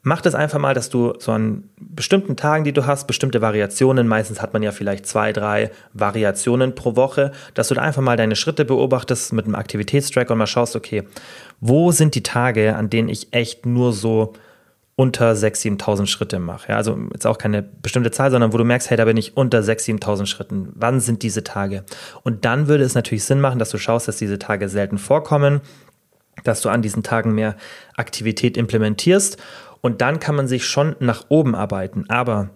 mach das einfach mal, dass du so an bestimmten Tagen, die du hast, bestimmte Variationen, meistens hat man ja vielleicht zwei, drei Variationen pro Woche, dass du da einfach mal deine Schritte beobachtest mit einem Aktivitätstrack und mal schaust, okay, wo sind die Tage, an denen ich echt nur so unter 6.000, 7.000 Schritte mache. Ja, also jetzt auch keine bestimmte Zahl, sondern wo du merkst, hey, da bin ich unter 6.000, 7.000 Schritten. Wann sind diese Tage? Und dann würde es natürlich Sinn machen, dass du schaust, dass diese Tage selten vorkommen, dass du an diesen Tagen mehr Aktivität implementierst. Und dann kann man sich schon nach oben arbeiten. Aber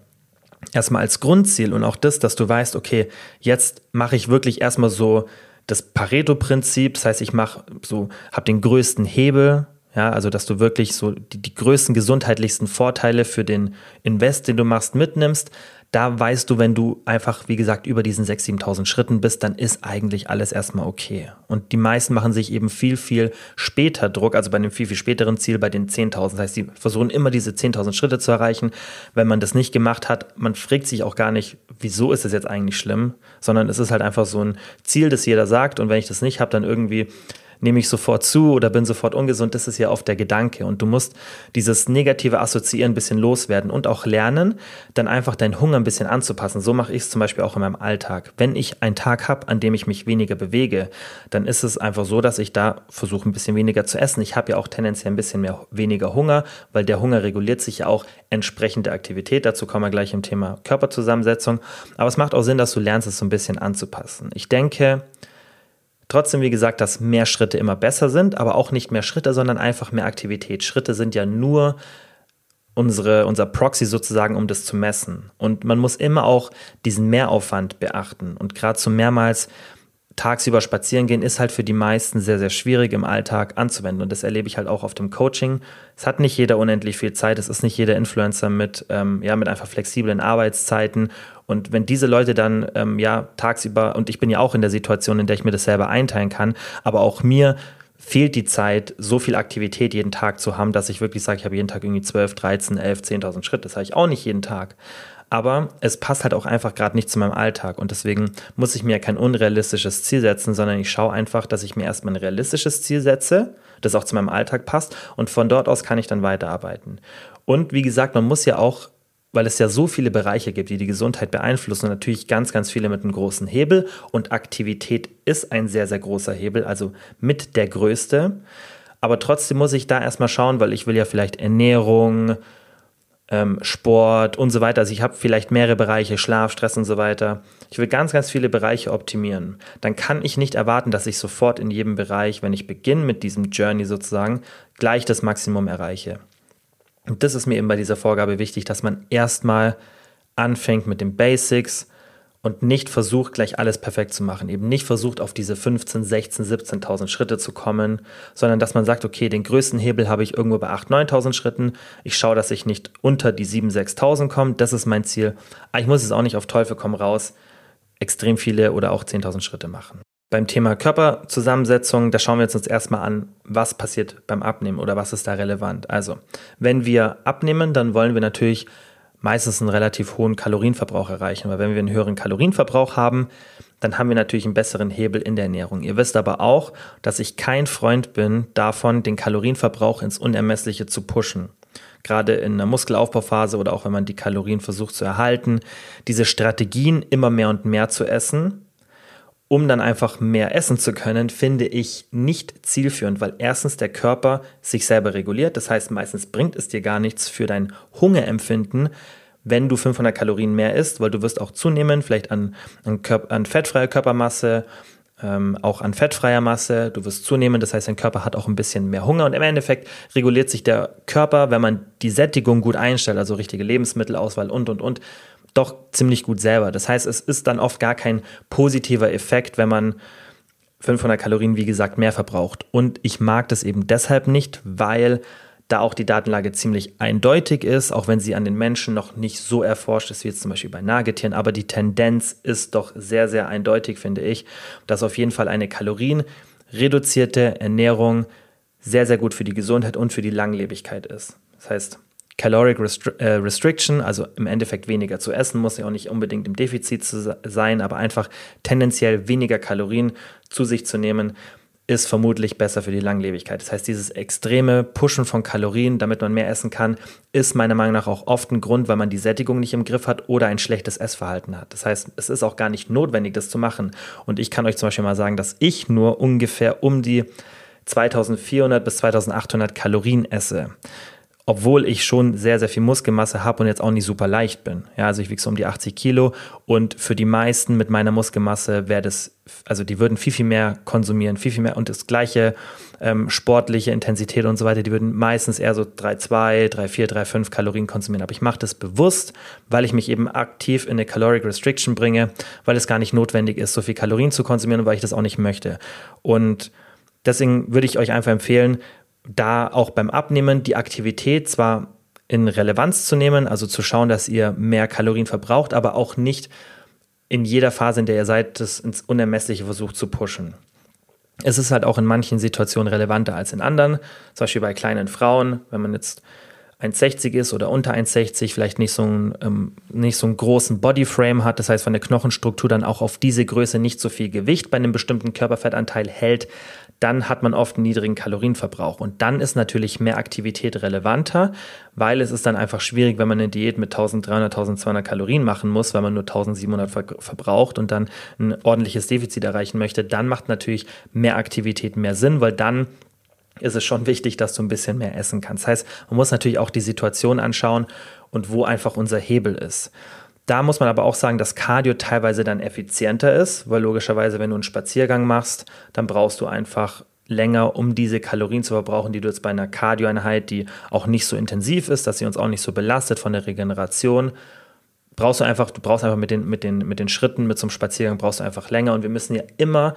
erstmal als Grundziel und auch das, dass du weißt, okay, jetzt mache ich wirklich erstmal so das Pareto-Prinzip. Das heißt, ich mache so, habe den größten Hebel ja, also dass du wirklich so die, die größten gesundheitlichsten Vorteile für den Invest, den du machst, mitnimmst. Da weißt du, wenn du einfach, wie gesagt, über diesen 6.000, 7.000 Schritten bist, dann ist eigentlich alles erstmal okay. Und die meisten machen sich eben viel, viel später Druck, also bei einem viel, viel späteren Ziel, bei den 10.000. Das heißt, sie versuchen immer diese 10.000 Schritte zu erreichen. Wenn man das nicht gemacht hat, man fragt sich auch gar nicht, wieso ist das jetzt eigentlich schlimm, sondern es ist halt einfach so ein Ziel, das jeder sagt. Und wenn ich das nicht habe, dann irgendwie nehme ich sofort zu oder bin sofort ungesund, das ist ja oft der Gedanke. Und du musst dieses negative Assoziieren ein bisschen loswerden und auch lernen, dann einfach deinen Hunger ein bisschen anzupassen. So mache ich es zum Beispiel auch in meinem Alltag. Wenn ich einen Tag habe, an dem ich mich weniger bewege, dann ist es einfach so, dass ich da versuche, ein bisschen weniger zu essen. Ich habe ja auch tendenziell ein bisschen mehr weniger Hunger, weil der Hunger reguliert sich ja auch entsprechend der Aktivität. Dazu kommen wir gleich im Thema Körperzusammensetzung. Aber es macht auch Sinn, dass du lernst, es so ein bisschen anzupassen. Ich denke, Trotzdem, wie gesagt, dass mehr Schritte immer besser sind, aber auch nicht mehr Schritte, sondern einfach mehr Aktivität. Schritte sind ja nur unsere, unser Proxy sozusagen, um das zu messen. Und man muss immer auch diesen Mehraufwand beachten. Und gerade so mehrmals tagsüber spazieren gehen ist halt für die meisten sehr, sehr schwierig im Alltag anzuwenden. Und das erlebe ich halt auch auf dem Coaching. Es hat nicht jeder unendlich viel Zeit. Es ist nicht jeder Influencer mit, ähm, ja, mit einfach flexiblen Arbeitszeiten. Und wenn diese Leute dann, ähm, ja, tagsüber, und ich bin ja auch in der Situation, in der ich mir das selber einteilen kann, aber auch mir fehlt die Zeit, so viel Aktivität jeden Tag zu haben, dass ich wirklich sage, ich habe jeden Tag irgendwie 12, 13, 11, 10.000 Schritte. Das habe ich auch nicht jeden Tag aber es passt halt auch einfach gerade nicht zu meinem Alltag und deswegen muss ich mir kein unrealistisches Ziel setzen, sondern ich schaue einfach, dass ich mir erstmal ein realistisches Ziel setze, das auch zu meinem Alltag passt und von dort aus kann ich dann weiterarbeiten. Und wie gesagt, man muss ja auch weil es ja so viele Bereiche gibt, die die Gesundheit beeinflussen und natürlich ganz, ganz viele mit einem großen Hebel und Aktivität ist ein sehr, sehr großer Hebel, also mit der größte. Aber trotzdem muss ich da erstmal schauen, weil ich will ja vielleicht Ernährung, ähm, Sport und so weiter. Also ich habe vielleicht mehrere Bereiche, Schlaf, Stress und so weiter. Ich will ganz, ganz viele Bereiche optimieren. Dann kann ich nicht erwarten, dass ich sofort in jedem Bereich, wenn ich beginne mit diesem Journey sozusagen, gleich das Maximum erreiche. Und das ist mir eben bei dieser Vorgabe wichtig, dass man erstmal anfängt mit den Basics, und nicht versucht, gleich alles perfekt zu machen. Eben nicht versucht, auf diese 15, 16, 17.000 Schritte zu kommen, sondern dass man sagt, okay, den größten Hebel habe ich irgendwo bei 8.000, 9.000 Schritten. Ich schaue, dass ich nicht unter die 7.000, 6.000 komme. Das ist mein Ziel. Aber ich muss es auch nicht auf Teufel komm raus extrem viele oder auch 10.000 Schritte machen. Beim Thema Körperzusammensetzung, da schauen wir jetzt uns erstmal an, was passiert beim Abnehmen oder was ist da relevant. Also, wenn wir abnehmen, dann wollen wir natürlich meistens einen relativ hohen Kalorienverbrauch erreichen. Weil wenn wir einen höheren Kalorienverbrauch haben, dann haben wir natürlich einen besseren Hebel in der Ernährung. Ihr wisst aber auch, dass ich kein Freund bin davon, den Kalorienverbrauch ins Unermessliche zu pushen. Gerade in einer Muskelaufbauphase oder auch wenn man die Kalorien versucht zu erhalten, diese Strategien immer mehr und mehr zu essen, um dann einfach mehr essen zu können, finde ich nicht zielführend, weil erstens der Körper sich selber reguliert. Das heißt, meistens bringt es dir gar nichts für dein Hungerempfinden, wenn du 500 Kalorien mehr isst, weil du wirst auch zunehmen, vielleicht an, an, Körper, an fettfreier Körpermasse, ähm, auch an fettfreier Masse. Du wirst zunehmen, das heißt, dein Körper hat auch ein bisschen mehr Hunger und im Endeffekt reguliert sich der Körper, wenn man die Sättigung gut einstellt, also richtige Lebensmittelauswahl und und und, doch ziemlich gut selber. Das heißt, es ist dann oft gar kein positiver Effekt, wenn man 500 Kalorien, wie gesagt, mehr verbraucht. Und ich mag das eben deshalb nicht, weil da auch die Datenlage ziemlich eindeutig ist, auch wenn sie an den Menschen noch nicht so erforscht ist wie jetzt zum Beispiel bei Nagetieren, aber die Tendenz ist doch sehr, sehr eindeutig, finde ich, dass auf jeden Fall eine kalorienreduzierte Ernährung sehr, sehr gut für die Gesundheit und für die Langlebigkeit ist. Das heißt, Caloric Restri äh, Restriction, also im Endeffekt weniger zu essen, muss ja auch nicht unbedingt im Defizit zu sein, aber einfach tendenziell weniger Kalorien zu sich zu nehmen, ist vermutlich besser für die Langlebigkeit. Das heißt, dieses extreme Pushen von Kalorien, damit man mehr essen kann, ist meiner Meinung nach auch oft ein Grund, weil man die Sättigung nicht im Griff hat oder ein schlechtes Essverhalten hat. Das heißt, es ist auch gar nicht notwendig, das zu machen. Und ich kann euch zum Beispiel mal sagen, dass ich nur ungefähr um die 2400 bis 2800 Kalorien esse obwohl ich schon sehr, sehr viel Muskelmasse habe und jetzt auch nicht super leicht bin. Ja, also ich wiege so um die 80 Kilo und für die meisten mit meiner Muskelmasse wäre das, also die würden viel, viel mehr konsumieren, viel, viel mehr und das gleiche ähm, sportliche Intensität und so weiter, die würden meistens eher so 3,2, 3,4, 3,5 Kalorien konsumieren. Aber ich mache das bewusst, weil ich mich eben aktiv in eine Caloric Restriction bringe, weil es gar nicht notwendig ist, so viel Kalorien zu konsumieren und weil ich das auch nicht möchte. Und deswegen würde ich euch einfach empfehlen, da auch beim Abnehmen die Aktivität zwar in Relevanz zu nehmen, also zu schauen, dass ihr mehr Kalorien verbraucht, aber auch nicht in jeder Phase, in der ihr seid, das ins Unermessliche versucht zu pushen. Es ist halt auch in manchen Situationen relevanter als in anderen, zum Beispiel bei kleinen Frauen, wenn man jetzt 1,60 ist oder unter 1,60, vielleicht nicht so, einen, ähm, nicht so einen großen Bodyframe hat, das heißt von der Knochenstruktur dann auch auf diese Größe nicht so viel Gewicht bei einem bestimmten Körperfettanteil hält, dann hat man oft einen niedrigen Kalorienverbrauch. Und dann ist natürlich mehr Aktivität relevanter, weil es ist dann einfach schwierig, wenn man eine Diät mit 1300, 1200 Kalorien machen muss, weil man nur 1700 ver verbraucht und dann ein ordentliches Defizit erreichen möchte. Dann macht natürlich mehr Aktivität mehr Sinn, weil dann ist es schon wichtig, dass du ein bisschen mehr essen kannst. Das heißt, man muss natürlich auch die Situation anschauen und wo einfach unser Hebel ist. Da muss man aber auch sagen, dass Cardio teilweise dann effizienter ist, weil logischerweise, wenn du einen Spaziergang machst, dann brauchst du einfach länger, um diese Kalorien zu verbrauchen, die du jetzt bei einer Cardio-Einheit, die auch nicht so intensiv ist, dass sie uns auch nicht so belastet von der Regeneration, brauchst du einfach, du brauchst einfach mit den, mit den, mit den Schritten, mit so einem Spaziergang brauchst du einfach länger. Und wir müssen ja immer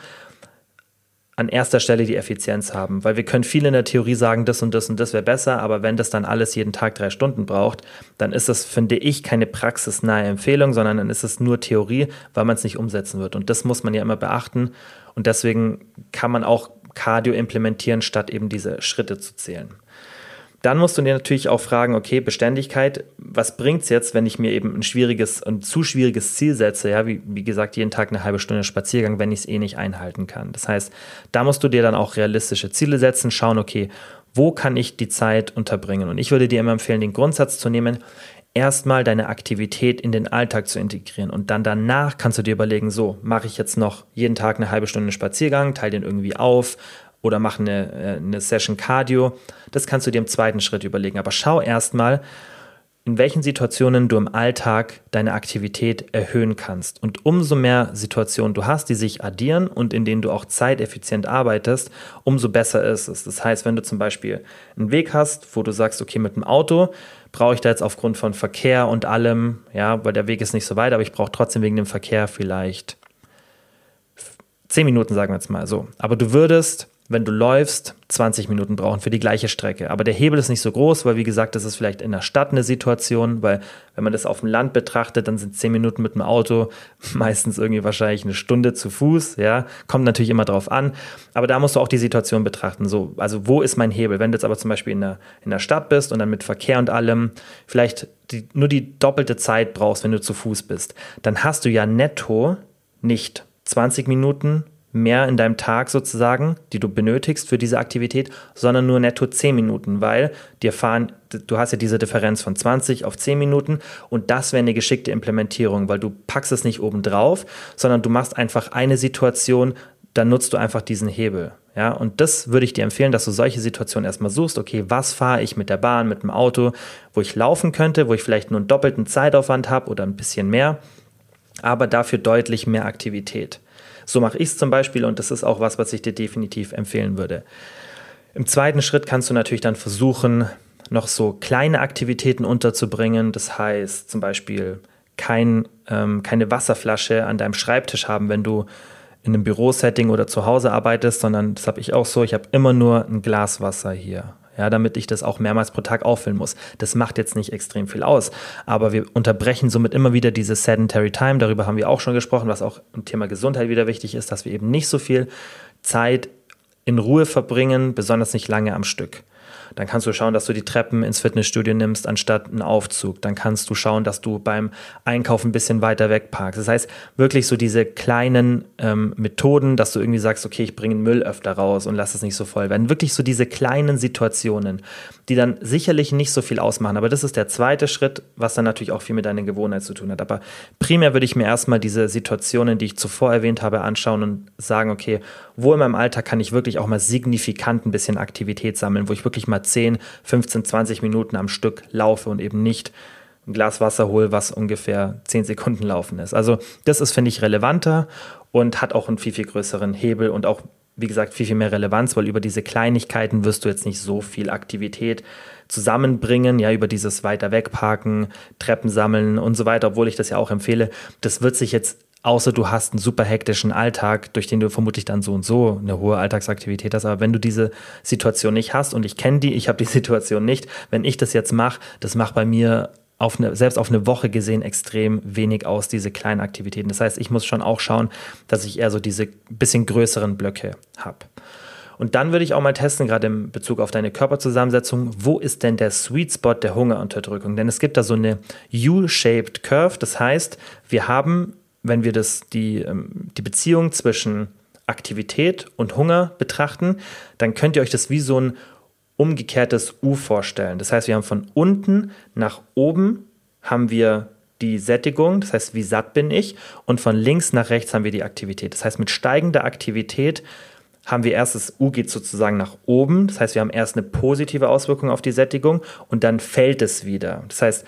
an erster Stelle die Effizienz haben, weil wir können viel in der Theorie sagen, das und das und das wäre besser, aber wenn das dann alles jeden Tag drei Stunden braucht, dann ist das, finde ich, keine praxisnahe Empfehlung, sondern dann ist es nur Theorie, weil man es nicht umsetzen wird. Und das muss man ja immer beachten. Und deswegen kann man auch Cardio implementieren, statt eben diese Schritte zu zählen. Dann musst du dir natürlich auch fragen, okay, Beständigkeit, was bringt es jetzt, wenn ich mir eben ein schwieriges, ein zu schwieriges Ziel setze, ja, wie, wie gesagt, jeden Tag eine halbe Stunde Spaziergang, wenn ich es eh nicht einhalten kann. Das heißt, da musst du dir dann auch realistische Ziele setzen, schauen, okay, wo kann ich die Zeit unterbringen? Und ich würde dir immer empfehlen, den Grundsatz zu nehmen, erstmal deine Aktivität in den Alltag zu integrieren und dann danach kannst du dir überlegen, so, mache ich jetzt noch jeden Tag eine halbe Stunde Spaziergang, teile den irgendwie auf, oder mach eine, äh, eine Session Cardio. Das kannst du dir im zweiten Schritt überlegen. Aber schau erstmal, in welchen Situationen du im Alltag deine Aktivität erhöhen kannst. Und umso mehr Situationen du hast, die sich addieren und in denen du auch zeiteffizient arbeitest, umso besser ist es. Das heißt, wenn du zum Beispiel einen Weg hast, wo du sagst, okay, mit dem Auto brauche ich da jetzt aufgrund von Verkehr und allem, ja, weil der Weg ist nicht so weit, aber ich brauche trotzdem wegen dem Verkehr vielleicht zehn Minuten, sagen wir jetzt mal so. Aber du würdest wenn du läufst, 20 Minuten brauchen für die gleiche Strecke. Aber der Hebel ist nicht so groß, weil wie gesagt, das ist vielleicht in der Stadt eine Situation, weil wenn man das auf dem Land betrachtet, dann sind 10 Minuten mit dem Auto meistens irgendwie wahrscheinlich eine Stunde zu Fuß, ja, kommt natürlich immer drauf an, aber da musst du auch die Situation betrachten, so, also wo ist mein Hebel? Wenn du jetzt aber zum Beispiel in der, in der Stadt bist und dann mit Verkehr und allem vielleicht die, nur die doppelte Zeit brauchst, wenn du zu Fuß bist, dann hast du ja netto nicht 20 Minuten mehr in deinem Tag sozusagen, die du benötigst für diese Aktivität, sondern nur netto 10 Minuten, weil dir fahren, du hast ja diese Differenz von 20 auf 10 Minuten und das wäre eine geschickte Implementierung, weil du packst es nicht oben drauf, sondern du machst einfach eine Situation, dann nutzt du einfach diesen Hebel. Ja, und das würde ich dir empfehlen, dass du solche Situationen erstmal suchst. Okay, was fahre ich mit der Bahn, mit dem Auto, wo ich laufen könnte, wo ich vielleicht nur einen doppelten Zeitaufwand habe oder ein bisschen mehr, aber dafür deutlich mehr Aktivität. So mache ich es zum Beispiel und das ist auch was, was ich dir definitiv empfehlen würde. Im zweiten Schritt kannst du natürlich dann versuchen, noch so kleine Aktivitäten unterzubringen. Das heißt zum Beispiel kein, ähm, keine Wasserflasche an deinem Schreibtisch haben, wenn du in einem Bürosetting oder zu Hause arbeitest, sondern das habe ich auch so, ich habe immer nur ein Glas Wasser hier ja, damit ich das auch mehrmals pro Tag auffüllen muss. Das macht jetzt nicht extrem viel aus, aber wir unterbrechen somit immer wieder diese Sedentary Time. Darüber haben wir auch schon gesprochen, was auch im Thema Gesundheit wieder wichtig ist, dass wir eben nicht so viel Zeit in Ruhe verbringen, besonders nicht lange am Stück. Dann kannst du schauen, dass du die Treppen ins Fitnessstudio nimmst, anstatt einen Aufzug. Dann kannst du schauen, dass du beim Einkaufen ein bisschen weiter weg parkst. Das heißt, wirklich so diese kleinen ähm, Methoden, dass du irgendwie sagst, okay, ich bringe den Müll öfter raus und lass es nicht so voll werden. Wirklich so diese kleinen Situationen, die dann sicherlich nicht so viel ausmachen. Aber das ist der zweite Schritt, was dann natürlich auch viel mit deiner Gewohnheit zu tun hat. Aber primär würde ich mir erstmal diese Situationen, die ich zuvor erwähnt habe, anschauen und sagen, okay, wo in meinem Alltag kann ich wirklich auch mal signifikant ein bisschen Aktivität sammeln, wo ich wirklich mal 10, 15, 20 Minuten am Stück laufe und eben nicht ein Glas Wasser hole, was ungefähr 10 Sekunden laufen ist. Also das ist, finde ich, relevanter und hat auch einen viel, viel größeren Hebel und auch, wie gesagt, viel, viel mehr Relevanz, weil über diese Kleinigkeiten wirst du jetzt nicht so viel Aktivität zusammenbringen, ja, über dieses weiter wegparken, Treppen sammeln und so weiter, obwohl ich das ja auch empfehle. Das wird sich jetzt außer du hast einen super hektischen Alltag, durch den du vermutlich dann so und so eine hohe Alltagsaktivität hast. Aber wenn du diese Situation nicht hast und ich kenne die, ich habe die Situation nicht, wenn ich das jetzt mache, das macht bei mir auf eine, selbst auf eine Woche gesehen extrem wenig aus, diese kleinen Aktivitäten. Das heißt, ich muss schon auch schauen, dass ich eher so diese bisschen größeren Blöcke habe. Und dann würde ich auch mal testen, gerade in Bezug auf deine Körperzusammensetzung, wo ist denn der Sweet Spot der Hungerunterdrückung? Denn es gibt da so eine U-shaped Curve. Das heißt, wir haben, wenn wir das, die, ähm, die Beziehung zwischen Aktivität und Hunger betrachten, dann könnt ihr euch das wie so ein umgekehrtes U vorstellen. Das heißt, wir haben von unten nach oben haben wir die Sättigung, das heißt, wie satt bin ich, und von links nach rechts haben wir die Aktivität. Das heißt, mit steigender Aktivität haben wir erst das U geht sozusagen nach oben, das heißt, wir haben erst eine positive Auswirkung auf die Sättigung und dann fällt es wieder. Das heißt,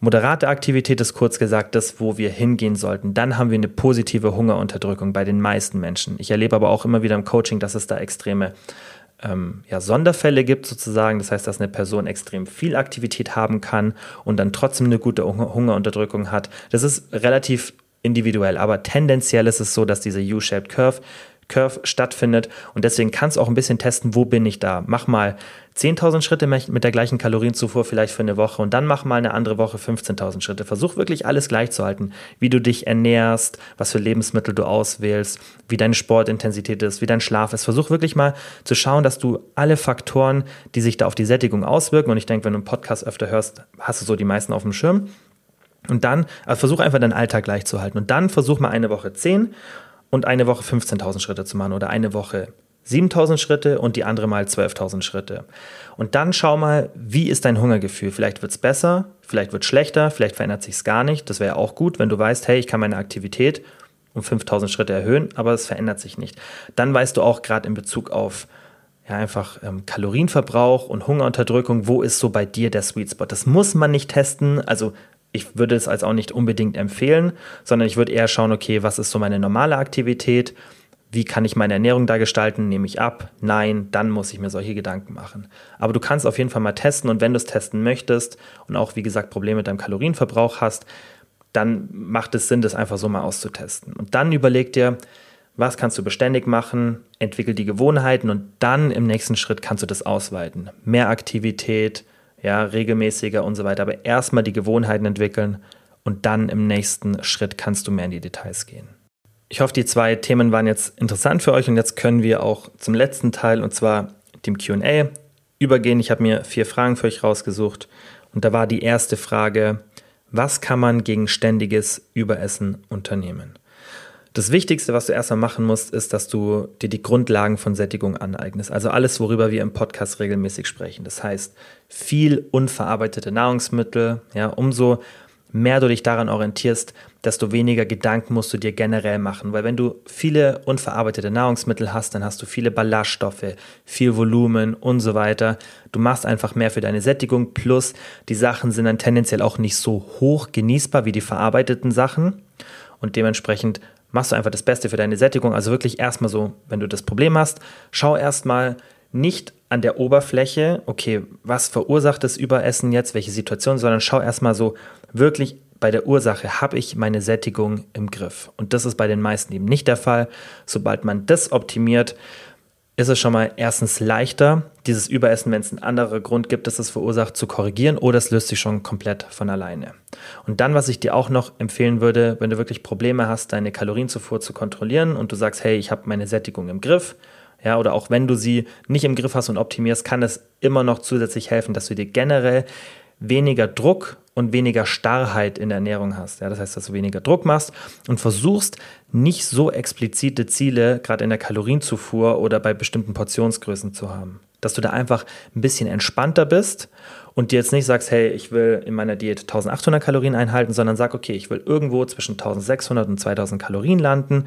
moderate Aktivität ist kurz gesagt das, wo wir hingehen sollten. Dann haben wir eine positive Hungerunterdrückung bei den meisten Menschen. Ich erlebe aber auch immer wieder im Coaching, dass es da extreme ähm, ja, Sonderfälle gibt sozusagen. Das heißt, dass eine Person extrem viel Aktivität haben kann und dann trotzdem eine gute Hungerunterdrückung hat. Das ist relativ individuell, aber tendenziell ist es so, dass diese U-shaped Curve Curve stattfindet. Und deswegen kannst du auch ein bisschen testen, wo bin ich da. Mach mal 10.000 Schritte mit der gleichen Kalorienzufuhr vielleicht für eine Woche und dann mach mal eine andere Woche 15.000 Schritte. Versuch wirklich alles gleich zu halten, wie du dich ernährst, was für Lebensmittel du auswählst, wie deine Sportintensität ist, wie dein Schlaf ist. Versuch wirklich mal zu schauen, dass du alle Faktoren, die sich da auf die Sättigung auswirken, und ich denke, wenn du einen Podcast öfter hörst, hast du so die meisten auf dem Schirm. Und dann, also versuch einfach deinen Alltag gleich zu halten. Und dann versuch mal eine Woche 10 und eine Woche 15.000 Schritte zu machen oder eine Woche 7.000 Schritte und die andere mal 12.000 Schritte. Und dann schau mal, wie ist dein Hungergefühl? Vielleicht wird es besser, vielleicht wird es schlechter, vielleicht verändert sich es gar nicht. Das wäre auch gut, wenn du weißt, hey, ich kann meine Aktivität um 5.000 Schritte erhöhen, aber es verändert sich nicht. Dann weißt du auch gerade in Bezug auf ja, einfach ähm, Kalorienverbrauch und Hungerunterdrückung, wo ist so bei dir der Sweet Spot? Das muss man nicht testen. Also ich würde es als auch nicht unbedingt empfehlen, sondern ich würde eher schauen, okay, was ist so meine normale Aktivität? Wie kann ich meine Ernährung da gestalten? Nehme ich ab? Nein, dann muss ich mir solche Gedanken machen. Aber du kannst auf jeden Fall mal testen und wenn du es testen möchtest und auch, wie gesagt, Probleme mit deinem Kalorienverbrauch hast, dann macht es Sinn, das einfach so mal auszutesten. Und dann überleg dir, was kannst du beständig machen, entwickel die Gewohnheiten und dann im nächsten Schritt kannst du das ausweiten. Mehr Aktivität, ja, regelmäßiger und so weiter. Aber erstmal die Gewohnheiten entwickeln und dann im nächsten Schritt kannst du mehr in die Details gehen. Ich hoffe, die zwei Themen waren jetzt interessant für euch und jetzt können wir auch zum letzten Teil und zwar dem QA übergehen. Ich habe mir vier Fragen für euch rausgesucht und da war die erste Frage, was kann man gegen ständiges Überessen unternehmen? Das Wichtigste, was du erstmal machen musst, ist, dass du dir die Grundlagen von Sättigung aneignest. Also alles, worüber wir im Podcast regelmäßig sprechen. Das heißt, viel unverarbeitete Nahrungsmittel, ja, umso mehr du dich daran orientierst, desto weniger Gedanken musst du dir generell machen. Weil wenn du viele unverarbeitete Nahrungsmittel hast, dann hast du viele Ballaststoffe, viel Volumen und so weiter. Du machst einfach mehr für deine Sättigung. Plus die Sachen sind dann tendenziell auch nicht so hoch genießbar wie die verarbeiteten Sachen. Und dementsprechend machst du einfach das Beste für deine Sättigung. Also wirklich erstmal so, wenn du das Problem hast, schau erstmal nicht an der Oberfläche, okay, was verursacht das Überessen jetzt, welche Situation, sondern schau erstmal so wirklich bei der Ursache, habe ich meine Sättigung im Griff. Und das ist bei den meisten eben nicht der Fall. Sobald man das optimiert, ist es schon mal erstens leichter, dieses Überessen, wenn es einen anderen Grund gibt, das es verursacht, zu korrigieren oder es löst sich schon komplett von alleine. Und dann, was ich dir auch noch empfehlen würde, wenn du wirklich Probleme hast, deine Kalorienzufuhr zu kontrollieren und du sagst, hey, ich habe meine Sättigung im Griff, ja, oder auch wenn du sie nicht im Griff hast und optimierst, kann es immer noch zusätzlich helfen, dass du dir generell weniger Druck und weniger Starrheit in der Ernährung hast. Ja, das heißt, dass du weniger Druck machst und versuchst nicht so explizite Ziele, gerade in der Kalorienzufuhr oder bei bestimmten Portionsgrößen zu haben. Dass du da einfach ein bisschen entspannter bist und dir jetzt nicht sagst, hey, ich will in meiner Diät 1800 Kalorien einhalten, sondern sag, okay, ich will irgendwo zwischen 1600 und 2000 Kalorien landen.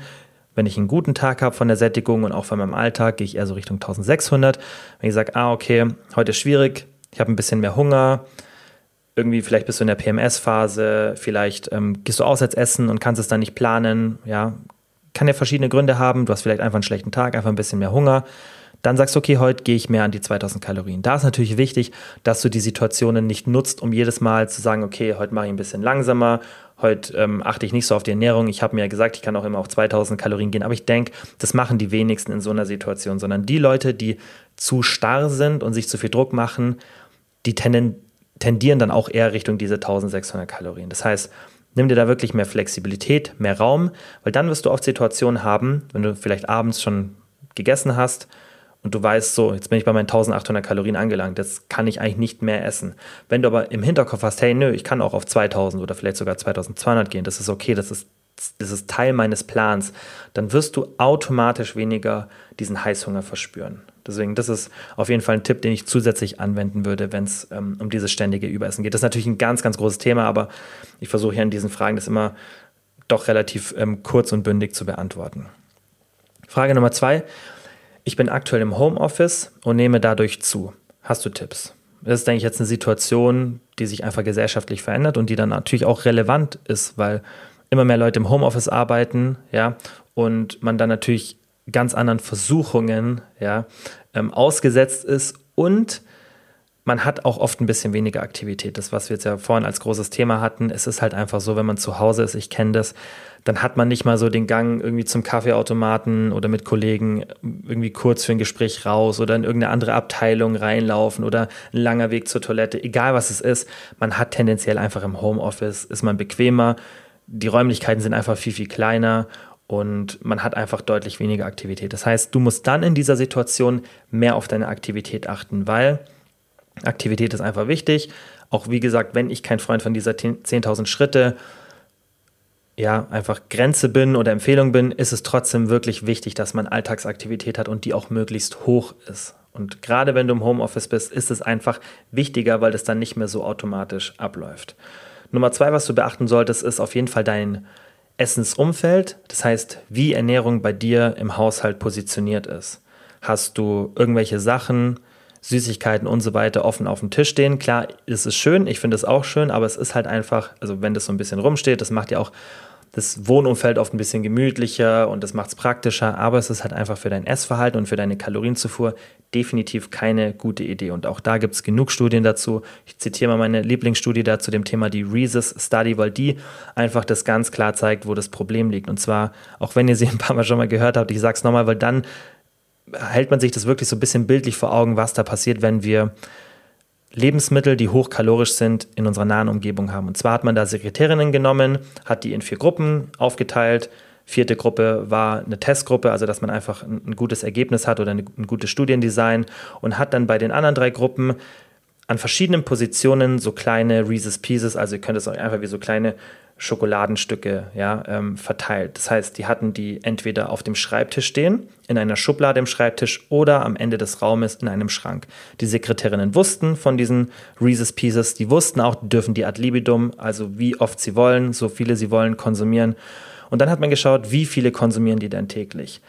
Wenn ich einen guten Tag habe von der Sättigung und auch von meinem Alltag, gehe ich eher so Richtung 1600. Wenn ich sage, ah, okay, heute ist schwierig, ich habe ein bisschen mehr Hunger, irgendwie vielleicht bist du in der PMS-Phase, vielleicht ähm, gehst du auswärts essen und kannst es dann nicht planen, ja, kann ja verschiedene Gründe haben, du hast vielleicht einfach einen schlechten Tag, einfach ein bisschen mehr Hunger, dann sagst du, okay, heute gehe ich mehr an die 2000 Kalorien. Da ist natürlich wichtig, dass du die Situationen nicht nutzt, um jedes Mal zu sagen, okay, heute mache ich ein bisschen langsamer, heute ähm, achte ich nicht so auf die Ernährung. Ich habe mir ja gesagt, ich kann auch immer auf 2000 Kalorien gehen, aber ich denke, das machen die wenigsten in so einer Situation, sondern die Leute, die zu starr sind und sich zu viel Druck machen, die tenden, tendieren dann auch eher Richtung diese 1600 Kalorien. Das heißt, nimm dir da wirklich mehr Flexibilität, mehr Raum, weil dann wirst du oft Situationen haben, wenn du vielleicht abends schon gegessen hast und du weißt so, jetzt bin ich bei meinen 1800 Kalorien angelangt, das kann ich eigentlich nicht mehr essen. Wenn du aber im Hinterkopf hast, hey, nö, ich kann auch auf 2000 oder vielleicht sogar 2200 gehen, das ist okay, das ist, das ist Teil meines Plans, dann wirst du automatisch weniger diesen Heißhunger verspüren. Deswegen, das ist auf jeden Fall ein Tipp, den ich zusätzlich anwenden würde, wenn es ähm, um dieses ständige Überessen geht. Das ist natürlich ein ganz, ganz großes Thema, aber ich versuche hier in diesen Fragen das immer doch relativ ähm, kurz und bündig zu beantworten. Frage Nummer zwei. Ich bin aktuell im Homeoffice und nehme dadurch zu. Hast du Tipps? Das ist, denke ich, jetzt eine Situation, die sich einfach gesellschaftlich verändert und die dann natürlich auch relevant ist, weil immer mehr Leute im Homeoffice arbeiten, ja, und man dann natürlich ganz anderen Versuchungen, ja, ähm, ausgesetzt ist und man hat auch oft ein bisschen weniger Aktivität. Das, was wir jetzt ja vorhin als großes Thema hatten, es ist halt einfach so, wenn man zu Hause ist, ich kenne das, dann hat man nicht mal so den Gang irgendwie zum Kaffeeautomaten oder mit Kollegen irgendwie kurz für ein Gespräch raus oder in irgendeine andere Abteilung reinlaufen oder ein langer Weg zur Toilette, egal was es ist. Man hat tendenziell einfach im Homeoffice, ist man bequemer, die Räumlichkeiten sind einfach viel, viel kleiner und man hat einfach deutlich weniger Aktivität. Das heißt, du musst dann in dieser Situation mehr auf deine Aktivität achten, weil Aktivität ist einfach wichtig. Auch wie gesagt, wenn ich kein Freund von dieser 10.000 Schritte ja, einfach Grenze bin oder Empfehlung bin, ist es trotzdem wirklich wichtig, dass man Alltagsaktivität hat und die auch möglichst hoch ist. Und gerade wenn du im Homeoffice bist, ist es einfach wichtiger, weil das dann nicht mehr so automatisch abläuft. Nummer zwei, was du beachten solltest, ist auf jeden Fall dein Essensumfeld. Das heißt, wie Ernährung bei dir im Haushalt positioniert ist. Hast du irgendwelche Sachen, Süßigkeiten und so weiter offen auf dem Tisch stehen. Klar, ist es schön, ich finde es auch schön, aber es ist halt einfach, also wenn das so ein bisschen rumsteht, das macht ja auch das Wohnumfeld oft ein bisschen gemütlicher und das macht es praktischer, aber es ist halt einfach für dein Essverhalten und für deine Kalorienzufuhr definitiv keine gute Idee. Und auch da gibt es genug Studien dazu. Ich zitiere mal meine Lieblingsstudie dazu dem Thema die Rhesus Study, weil die einfach das ganz klar zeigt, wo das Problem liegt. Und zwar, auch wenn ihr sie ein paar Mal schon mal gehört habt, ich sage es nochmal, weil dann hält man sich das wirklich so ein bisschen bildlich vor Augen, was da passiert, wenn wir Lebensmittel, die hochkalorisch sind, in unserer nahen Umgebung haben. Und zwar hat man da Sekretärinnen genommen, hat die in vier Gruppen aufgeteilt. Vierte Gruppe war eine Testgruppe, also dass man einfach ein, gutes Ergebnis hat oder ein gutes Studiendesign und hat dann bei den anderen drei Gruppen an verschiedenen Positionen so kleine Reese's Pieces, also ihr könnt es auch einfach wie so kleine Schokoladenstücke ja, ähm, verteilt. Das heißt, die hatten die entweder auf dem Schreibtisch stehen, in einer Schublade im Schreibtisch oder am Ende des Raumes in einem Schrank. Die Sekretärinnen wussten von diesen Reese's Pieces, die wussten auch, dürfen die ad libidum, also wie oft sie wollen, so viele sie wollen, konsumieren. Und dann hat man geschaut, wie viele konsumieren die denn täglich.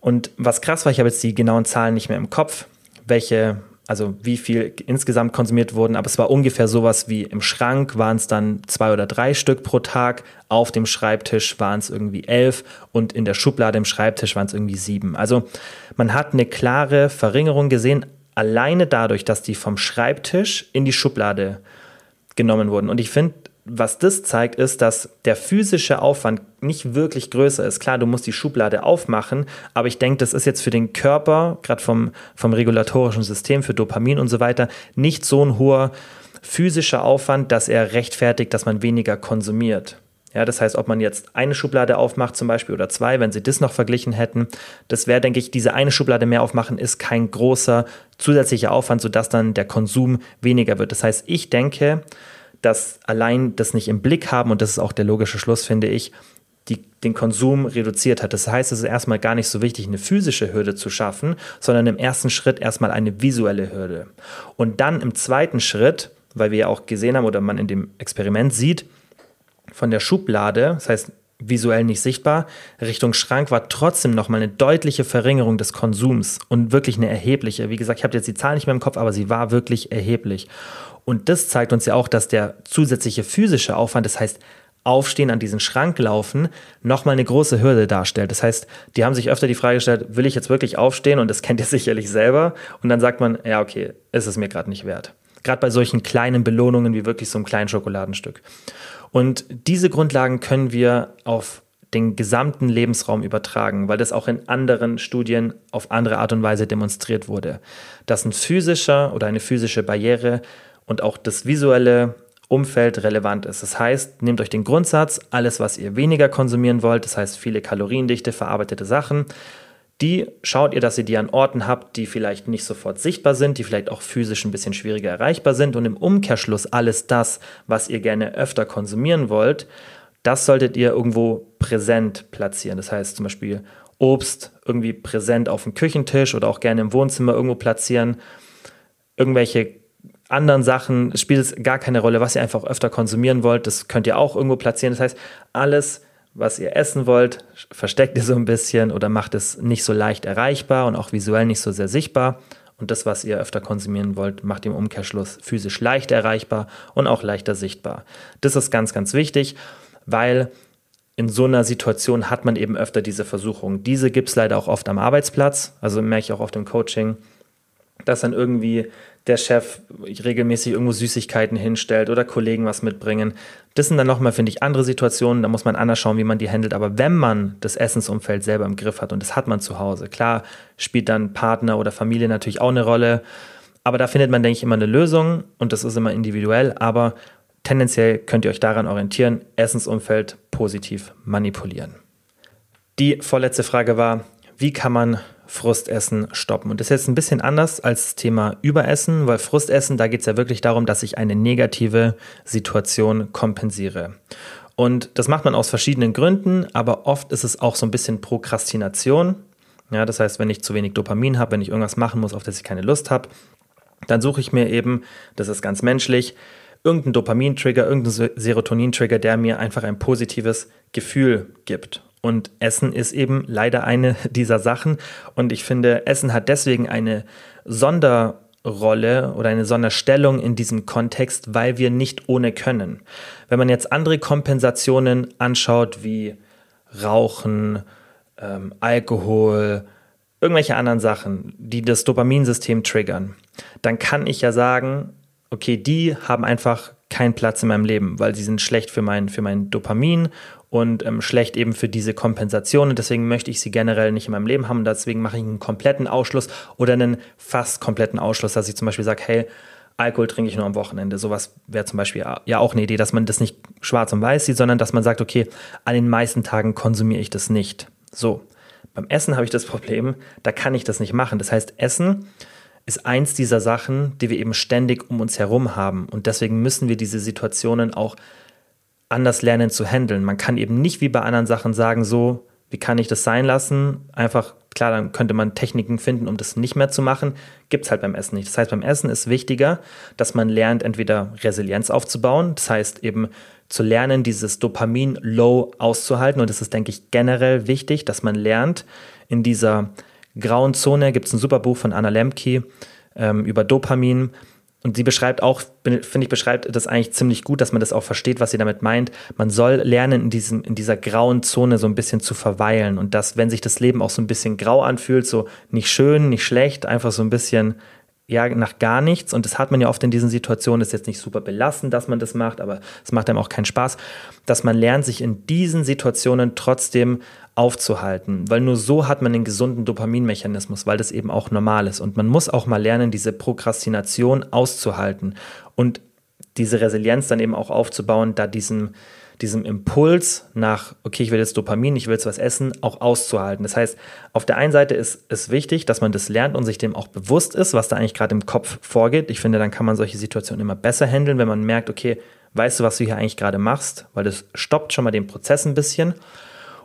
Und was krass war, ich habe jetzt die genauen Zahlen nicht mehr im Kopf, welche also wie viel insgesamt konsumiert wurden, aber es war ungefähr sowas wie im Schrank waren es dann zwei oder drei Stück pro Tag, auf dem Schreibtisch waren es irgendwie elf und in der Schublade im Schreibtisch waren es irgendwie sieben. Also man hat eine klare Verringerung gesehen, alleine dadurch, dass die vom Schreibtisch in die Schublade genommen wurden. Und ich finde, was das zeigt, ist, dass der physische Aufwand nicht wirklich größer ist. Klar, du musst die Schublade aufmachen, aber ich denke, das ist jetzt für den Körper, gerade vom, vom regulatorischen System, für Dopamin und so weiter, nicht so ein hoher physischer Aufwand, dass er rechtfertigt, dass man weniger konsumiert. Ja, das heißt, ob man jetzt eine Schublade aufmacht zum Beispiel oder zwei, wenn sie das noch verglichen hätten, das wäre, denke ich, diese eine Schublade mehr aufmachen ist kein großer zusätzlicher Aufwand, sodass dann der Konsum weniger wird. Das heißt, ich denke, dass allein das nicht im Blick haben, und das ist auch der logische Schluss, finde ich, die, den Konsum reduziert hat. Das heißt, es ist erstmal gar nicht so wichtig, eine physische Hürde zu schaffen, sondern im ersten Schritt erstmal eine visuelle Hürde. Und dann im zweiten Schritt, weil wir ja auch gesehen haben oder man in dem Experiment sieht, von der Schublade, das heißt visuell nicht sichtbar, Richtung Schrank war trotzdem nochmal eine deutliche Verringerung des Konsums und wirklich eine erhebliche. Wie gesagt, ich habe jetzt die Zahl nicht mehr im Kopf, aber sie war wirklich erheblich. Und das zeigt uns ja auch, dass der zusätzliche physische Aufwand, das heißt Aufstehen an diesen Schrank laufen, nochmal eine große Hürde darstellt. Das heißt, die haben sich öfter die Frage gestellt, will ich jetzt wirklich aufstehen? Und das kennt ihr sicherlich selber. Und dann sagt man, ja, okay, ist es mir gerade nicht wert. Gerade bei solchen kleinen Belohnungen wie wirklich so einem kleinen Schokoladenstück. Und diese Grundlagen können wir auf den gesamten Lebensraum übertragen, weil das auch in anderen Studien auf andere Art und Weise demonstriert wurde, dass ein physischer oder eine physische Barriere und auch das visuelle Umfeld relevant ist. Das heißt, nehmt euch den Grundsatz, alles, was ihr weniger konsumieren wollt, das heißt viele kaloriendichte, verarbeitete Sachen, die schaut ihr, dass ihr die an Orten habt, die vielleicht nicht sofort sichtbar sind, die vielleicht auch physisch ein bisschen schwieriger erreichbar sind und im Umkehrschluss alles das, was ihr gerne öfter konsumieren wollt, das solltet ihr irgendwo präsent platzieren. Das heißt zum Beispiel Obst irgendwie präsent auf dem Küchentisch oder auch gerne im Wohnzimmer irgendwo platzieren. Irgendwelche anderen Sachen spielt es gar keine Rolle, was ihr einfach öfter konsumieren wollt. Das könnt ihr auch irgendwo platzieren. Das heißt, alles was ihr essen wollt, versteckt ihr so ein bisschen oder macht es nicht so leicht erreichbar und auch visuell nicht so sehr sichtbar. Und das, was ihr öfter konsumieren wollt, macht im Umkehrschluss physisch leicht erreichbar und auch leichter sichtbar. Das ist ganz, ganz wichtig, weil in so einer Situation hat man eben öfter diese Versuchung. Diese gibt es leider auch oft am Arbeitsplatz, also merke ich auch oft im Coaching, dass dann irgendwie der Chef regelmäßig irgendwo Süßigkeiten hinstellt oder Kollegen was mitbringen. Das sind dann nochmal, finde ich, andere Situationen, da muss man anders schauen, wie man die handelt. Aber wenn man das Essensumfeld selber im Griff hat und das hat man zu Hause, klar spielt dann Partner oder Familie natürlich auch eine Rolle. Aber da findet man, denke ich, immer eine Lösung und das ist immer individuell. Aber tendenziell könnt ihr euch daran orientieren, Essensumfeld positiv manipulieren. Die vorletzte Frage war, wie kann man Frustessen stoppen. Und das ist jetzt ein bisschen anders als das Thema Überessen, weil Frustessen, da geht es ja wirklich darum, dass ich eine negative Situation kompensiere. Und das macht man aus verschiedenen Gründen, aber oft ist es auch so ein bisschen Prokrastination. Ja, das heißt, wenn ich zu wenig Dopamin habe, wenn ich irgendwas machen muss, auf das ich keine Lust habe, dann suche ich mir eben, das ist ganz menschlich, irgendeinen Dopamin-Trigger, irgendeinen Serotonin-Trigger, der mir einfach ein positives Gefühl gibt. Und Essen ist eben leider eine dieser Sachen. Und ich finde, Essen hat deswegen eine Sonderrolle oder eine Sonderstellung in diesem Kontext, weil wir nicht ohne können. Wenn man jetzt andere Kompensationen anschaut, wie Rauchen, ähm, Alkohol, irgendwelche anderen Sachen, die das Dopaminsystem triggern, dann kann ich ja sagen, okay, die haben einfach keinen Platz in meinem Leben, weil sie sind schlecht für mein, für mein Dopamin und ähm, schlecht eben für diese Kompensation. Und deswegen möchte ich sie generell nicht in meinem Leben haben. Und deswegen mache ich einen kompletten Ausschluss oder einen fast kompletten Ausschluss, dass ich zum Beispiel sage, hey, Alkohol trinke ich nur am Wochenende. Sowas wäre zum Beispiel ja auch eine Idee, dass man das nicht schwarz und weiß sieht, sondern dass man sagt, okay, an den meisten Tagen konsumiere ich das nicht. So, beim Essen habe ich das Problem, da kann ich das nicht machen. Das heißt, Essen ist eins dieser Sachen, die wir eben ständig um uns herum haben. Und deswegen müssen wir diese Situationen auch anders lernen zu handeln. Man kann eben nicht wie bei anderen Sachen sagen, so, wie kann ich das sein lassen? Einfach, klar, dann könnte man Techniken finden, um das nicht mehr zu machen. Gibt es halt beim Essen nicht. Das heißt, beim Essen ist wichtiger, dass man lernt, entweder Resilienz aufzubauen, das heißt eben zu lernen, dieses Dopamin-Low auszuhalten. Und das ist, denke ich, generell wichtig, dass man lernt, in dieser grauen Zone gibt es ein super Buch von Anna Lemke ähm, über Dopamin, und sie beschreibt auch, finde ich, beschreibt das eigentlich ziemlich gut, dass man das auch versteht, was sie damit meint. Man soll lernen, in, diesem, in dieser grauen Zone so ein bisschen zu verweilen. Und dass, wenn sich das Leben auch so ein bisschen grau anfühlt, so nicht schön, nicht schlecht, einfach so ein bisschen, ja, nach gar nichts. Und das hat man ja oft in diesen Situationen, ist jetzt nicht super belastend, dass man das macht, aber es macht einem auch keinen Spaß, dass man lernt, sich in diesen Situationen trotzdem aufzuhalten, weil nur so hat man den gesunden Dopaminmechanismus, weil das eben auch normal ist. Und man muss auch mal lernen, diese Prokrastination auszuhalten und diese Resilienz dann eben auch aufzubauen, da diesem, diesem Impuls nach, okay, ich will jetzt Dopamin, ich will jetzt was essen, auch auszuhalten. Das heißt, auf der einen Seite ist es wichtig, dass man das lernt und sich dem auch bewusst ist, was da eigentlich gerade im Kopf vorgeht. Ich finde, dann kann man solche Situationen immer besser handeln, wenn man merkt, okay, weißt du, was du hier eigentlich gerade machst, weil das stoppt schon mal den Prozess ein bisschen.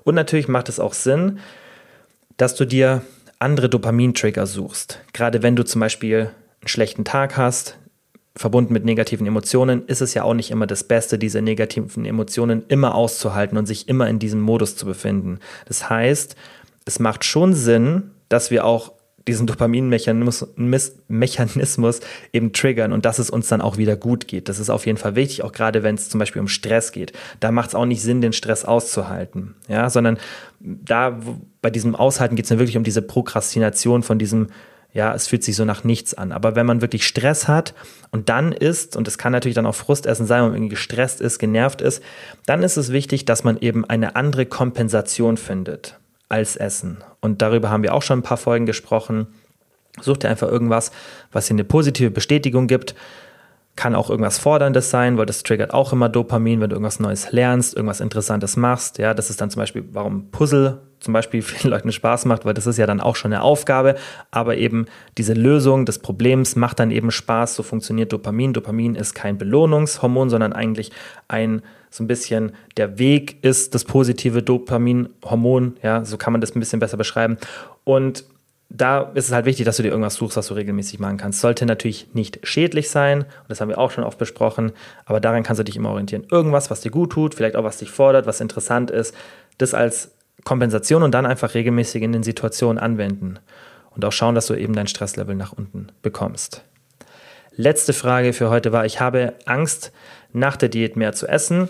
Und natürlich macht es auch Sinn, dass du dir andere Dopamin-Trigger suchst. Gerade wenn du zum Beispiel einen schlechten Tag hast, verbunden mit negativen Emotionen, ist es ja auch nicht immer das Beste, diese negativen Emotionen immer auszuhalten und sich immer in diesem Modus zu befinden. Das heißt, es macht schon Sinn, dass wir auch diesen Dopaminmechanismus eben triggern und dass es uns dann auch wieder gut geht. Das ist auf jeden Fall wichtig, auch gerade wenn es zum Beispiel um Stress geht. Da macht es auch nicht Sinn, den Stress auszuhalten, ja, sondern da bei diesem Aushalten geht es mir wirklich um diese Prokrastination von diesem ja, es fühlt sich so nach nichts an. Aber wenn man wirklich Stress hat und dann isst, und es kann natürlich dann auch Frustessen sein, wenn man irgendwie gestresst ist, genervt ist, dann ist es wichtig, dass man eben eine andere Kompensation findet als Essen. Und darüber haben wir auch schon ein paar Folgen gesprochen. Such dir einfach irgendwas, was dir eine positive Bestätigung gibt. Kann auch irgendwas Forderndes sein, weil das triggert auch immer Dopamin, wenn du irgendwas Neues lernst, irgendwas Interessantes machst. Ja, das ist dann zum Beispiel, warum Puzzle zum Beispiel vielen Leuten Spaß macht, weil das ist ja dann auch schon eine Aufgabe. Aber eben diese Lösung des Problems macht dann eben Spaß. So funktioniert Dopamin. Dopamin ist kein Belohnungshormon, sondern eigentlich ein so ein bisschen der Weg ist das positive Dopaminhormon. Ja, so kann man das ein bisschen besser beschreiben. Und da ist es halt wichtig, dass du dir irgendwas suchst, was du regelmäßig machen kannst. Sollte natürlich nicht schädlich sein, und das haben wir auch schon oft besprochen, aber daran kannst du dich immer orientieren. Irgendwas, was dir gut tut, vielleicht auch was dich fordert, was interessant ist, das als Kompensation und dann einfach regelmäßig in den Situationen anwenden. Und auch schauen, dass du eben dein Stresslevel nach unten bekommst. Letzte Frage für heute war, ich habe Angst, nach der Diät mehr zu essen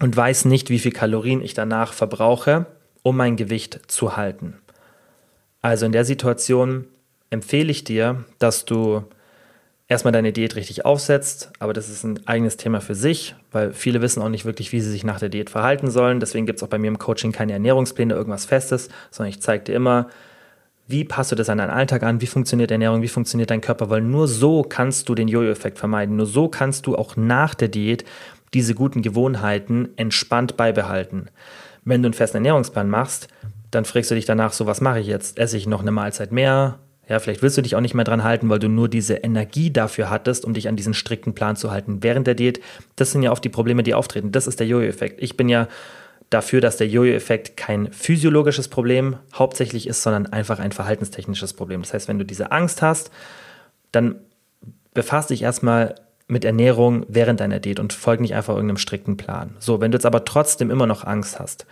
und weiß nicht, wie viel Kalorien ich danach verbrauche, um mein Gewicht zu halten. Also in der Situation empfehle ich dir, dass du erstmal deine Diät richtig aufsetzt, aber das ist ein eigenes Thema für sich, weil viele wissen auch nicht wirklich, wie sie sich nach der Diät verhalten sollen. Deswegen gibt es auch bei mir im Coaching keine Ernährungspläne, irgendwas Festes, sondern ich zeige dir immer, wie passt du das an deinen Alltag an, wie funktioniert Ernährung, wie funktioniert dein Körper, weil nur so kannst du den Jojo-Effekt vermeiden, nur so kannst du auch nach der Diät diese guten Gewohnheiten entspannt beibehalten. Wenn du einen festen Ernährungsplan machst, dann fragst du dich danach so, was mache ich jetzt? Esse ich noch eine Mahlzeit mehr? Ja, vielleicht willst du dich auch nicht mehr dran halten, weil du nur diese Energie dafür hattest, um dich an diesen strikten Plan zu halten während der Diät. Das sind ja oft die Probleme, die auftreten. Das ist der Jojo-Effekt. Ich bin ja dafür, dass der Jojo-Effekt kein physiologisches Problem hauptsächlich ist, sondern einfach ein verhaltenstechnisches Problem. Das heißt, wenn du diese Angst hast, dann befasst dich erstmal mit Ernährung während deiner Diät und folg nicht einfach irgendeinem strikten Plan. So, wenn du jetzt aber trotzdem immer noch Angst hast,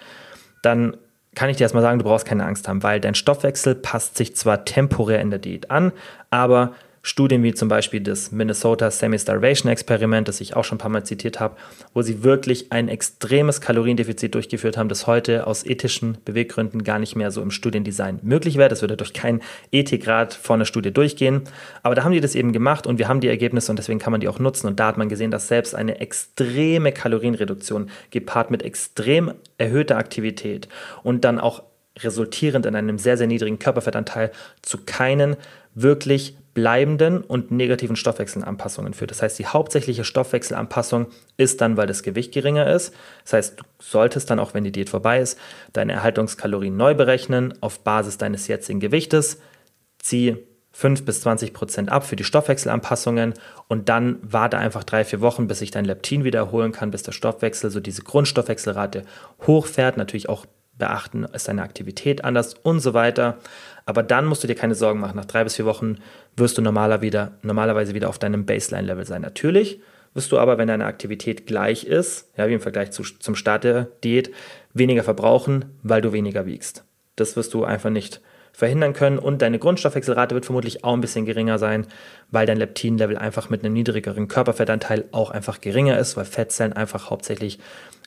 dann kann ich dir erstmal sagen, du brauchst keine Angst haben, weil dein Stoffwechsel passt sich zwar temporär in der Diät an, aber Studien wie zum Beispiel das Minnesota Semi-Starvation Experiment, das ich auch schon ein paar Mal zitiert habe, wo sie wirklich ein extremes Kaloriendefizit durchgeführt haben, das heute aus ethischen Beweggründen gar nicht mehr so im Studiendesign möglich wäre. Das würde durch keinen Ethikrat vor einer Studie durchgehen. Aber da haben die das eben gemacht und wir haben die Ergebnisse und deswegen kann man die auch nutzen. Und da hat man gesehen, dass selbst eine extreme Kalorienreduktion gepaart mit extrem erhöhter Aktivität und dann auch resultierend in einem sehr, sehr niedrigen Körperfettanteil zu keinen wirklich bleibenden und negativen Stoffwechselanpassungen führt. Das heißt, die hauptsächliche Stoffwechselanpassung ist dann, weil das Gewicht geringer ist. Das heißt, du solltest dann auch, wenn die Diät vorbei ist, deine Erhaltungskalorien neu berechnen auf Basis deines jetzigen Gewichtes. Zieh 5 bis 20 Prozent ab für die Stoffwechselanpassungen und dann warte einfach drei, vier Wochen, bis sich dein Leptin wieder erholen kann, bis der Stoffwechsel, so diese Grundstoffwechselrate hochfährt. Natürlich auch beachten, ist deine Aktivität anders und so weiter. Aber dann musst du dir keine Sorgen machen. Nach drei bis vier Wochen wirst du normaler wieder, normalerweise wieder auf deinem Baseline-Level sein. Natürlich wirst du aber, wenn deine Aktivität gleich ist, ja, wie im Vergleich zu, zum Start der Diät, weniger verbrauchen, weil du weniger wiegst. Das wirst du einfach nicht verhindern können und deine Grundstoffwechselrate wird vermutlich auch ein bisschen geringer sein, weil dein Leptin-Level einfach mit einem niedrigeren Körperfettanteil auch einfach geringer ist, weil Fettzellen einfach hauptsächlich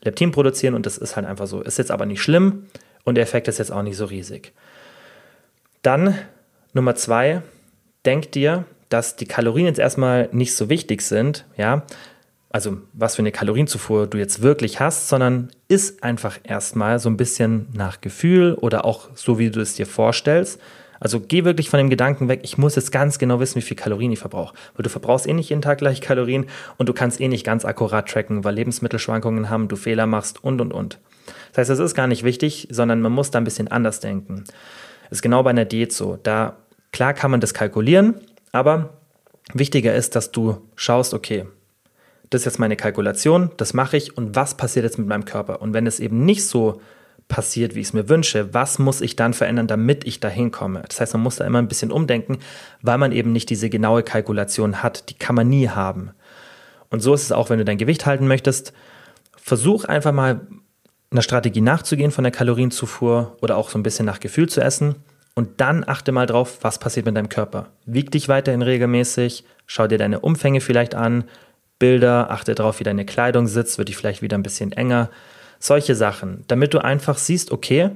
Leptin produzieren und das ist halt einfach so. Ist jetzt aber nicht schlimm und der Effekt ist jetzt auch nicht so riesig. Dann Nummer zwei, denk dir, dass die Kalorien jetzt erstmal nicht so wichtig sind, ja, also was für eine Kalorienzufuhr du jetzt wirklich hast, sondern ist einfach erstmal so ein bisschen nach Gefühl oder auch so, wie du es dir vorstellst. Also geh wirklich von dem Gedanken weg, ich muss jetzt ganz genau wissen, wie viel Kalorien ich verbrauche. Weil du verbrauchst eh nicht jeden Tag gleich Kalorien und du kannst eh nicht ganz akkurat tracken, weil Lebensmittelschwankungen haben, du Fehler machst und und und. Das heißt, das ist gar nicht wichtig, sondern man muss da ein bisschen anders denken. Das ist genau bei einer Diät so. Da, klar kann man das kalkulieren, aber wichtiger ist, dass du schaust, okay, das ist jetzt meine Kalkulation, das mache ich und was passiert jetzt mit meinem Körper? Und wenn es eben nicht so passiert, wie ich es mir wünsche, was muss ich dann verändern, damit ich da hinkomme? Das heißt, man muss da immer ein bisschen umdenken, weil man eben nicht diese genaue Kalkulation hat. Die kann man nie haben. Und so ist es auch, wenn du dein Gewicht halten möchtest. Versuch einfach mal einer Strategie nachzugehen von der Kalorienzufuhr oder auch so ein bisschen nach Gefühl zu essen. Und dann achte mal drauf, was passiert mit deinem Körper. Wieg dich weiterhin regelmäßig, schau dir deine Umfänge vielleicht an, Bilder, achte darauf, wie deine Kleidung sitzt, wird die vielleicht wieder ein bisschen enger. Solche Sachen, damit du einfach siehst, okay,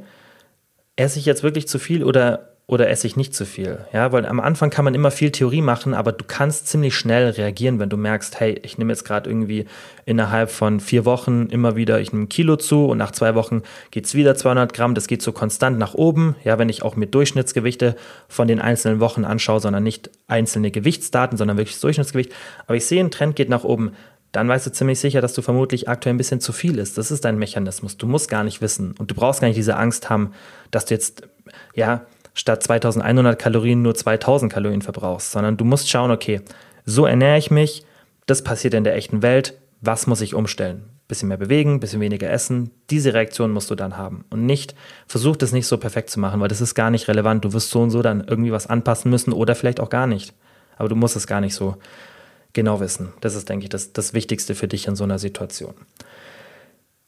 esse ich jetzt wirklich zu viel oder oder esse ich nicht zu viel? Ja, weil am Anfang kann man immer viel Theorie machen, aber du kannst ziemlich schnell reagieren, wenn du merkst, hey, ich nehme jetzt gerade irgendwie innerhalb von vier Wochen immer wieder, ich nehme ein Kilo zu und nach zwei Wochen geht es wieder 200 Gramm, das geht so konstant nach oben. Ja, wenn ich auch mit Durchschnittsgewichte von den einzelnen Wochen anschaue, sondern nicht einzelne Gewichtsdaten, sondern wirklich das Durchschnittsgewicht. Aber ich sehe, ein Trend geht nach oben dann weißt du ziemlich sicher, dass du vermutlich aktuell ein bisschen zu viel ist. Das ist dein Mechanismus. Du musst gar nicht wissen und du brauchst gar nicht diese Angst haben, dass du jetzt, ja, statt 2100 Kalorien nur 2000 Kalorien verbrauchst, sondern du musst schauen, okay, so ernähre ich mich, das passiert in der echten Welt, was muss ich umstellen? Bisschen mehr bewegen, bisschen weniger essen. Diese Reaktion musst du dann haben. Und nicht, versuch das nicht so perfekt zu machen, weil das ist gar nicht relevant. Du wirst so und so dann irgendwie was anpassen müssen oder vielleicht auch gar nicht. Aber du musst es gar nicht so genau wissen. Das ist, denke ich, das, das Wichtigste für dich in so einer Situation.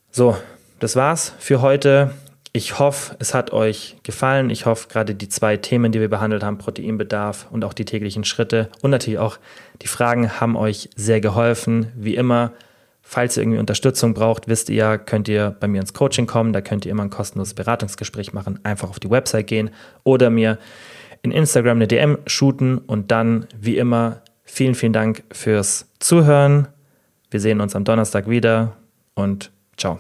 So, das war's für heute. Ich hoffe, es hat euch gefallen. Ich hoffe, gerade die zwei Themen, die wir behandelt haben, Proteinbedarf und auch die täglichen Schritte und natürlich auch die Fragen, haben euch sehr geholfen. Wie immer, falls ihr irgendwie Unterstützung braucht, wisst ihr ja, könnt ihr bei mir ins Coaching kommen. Da könnt ihr immer ein kostenloses Beratungsgespräch machen. Einfach auf die Website gehen oder mir in Instagram eine DM shooten und dann, wie immer, vielen, vielen Dank fürs Zuhören. Wir sehen uns am Donnerstag wieder und ciao.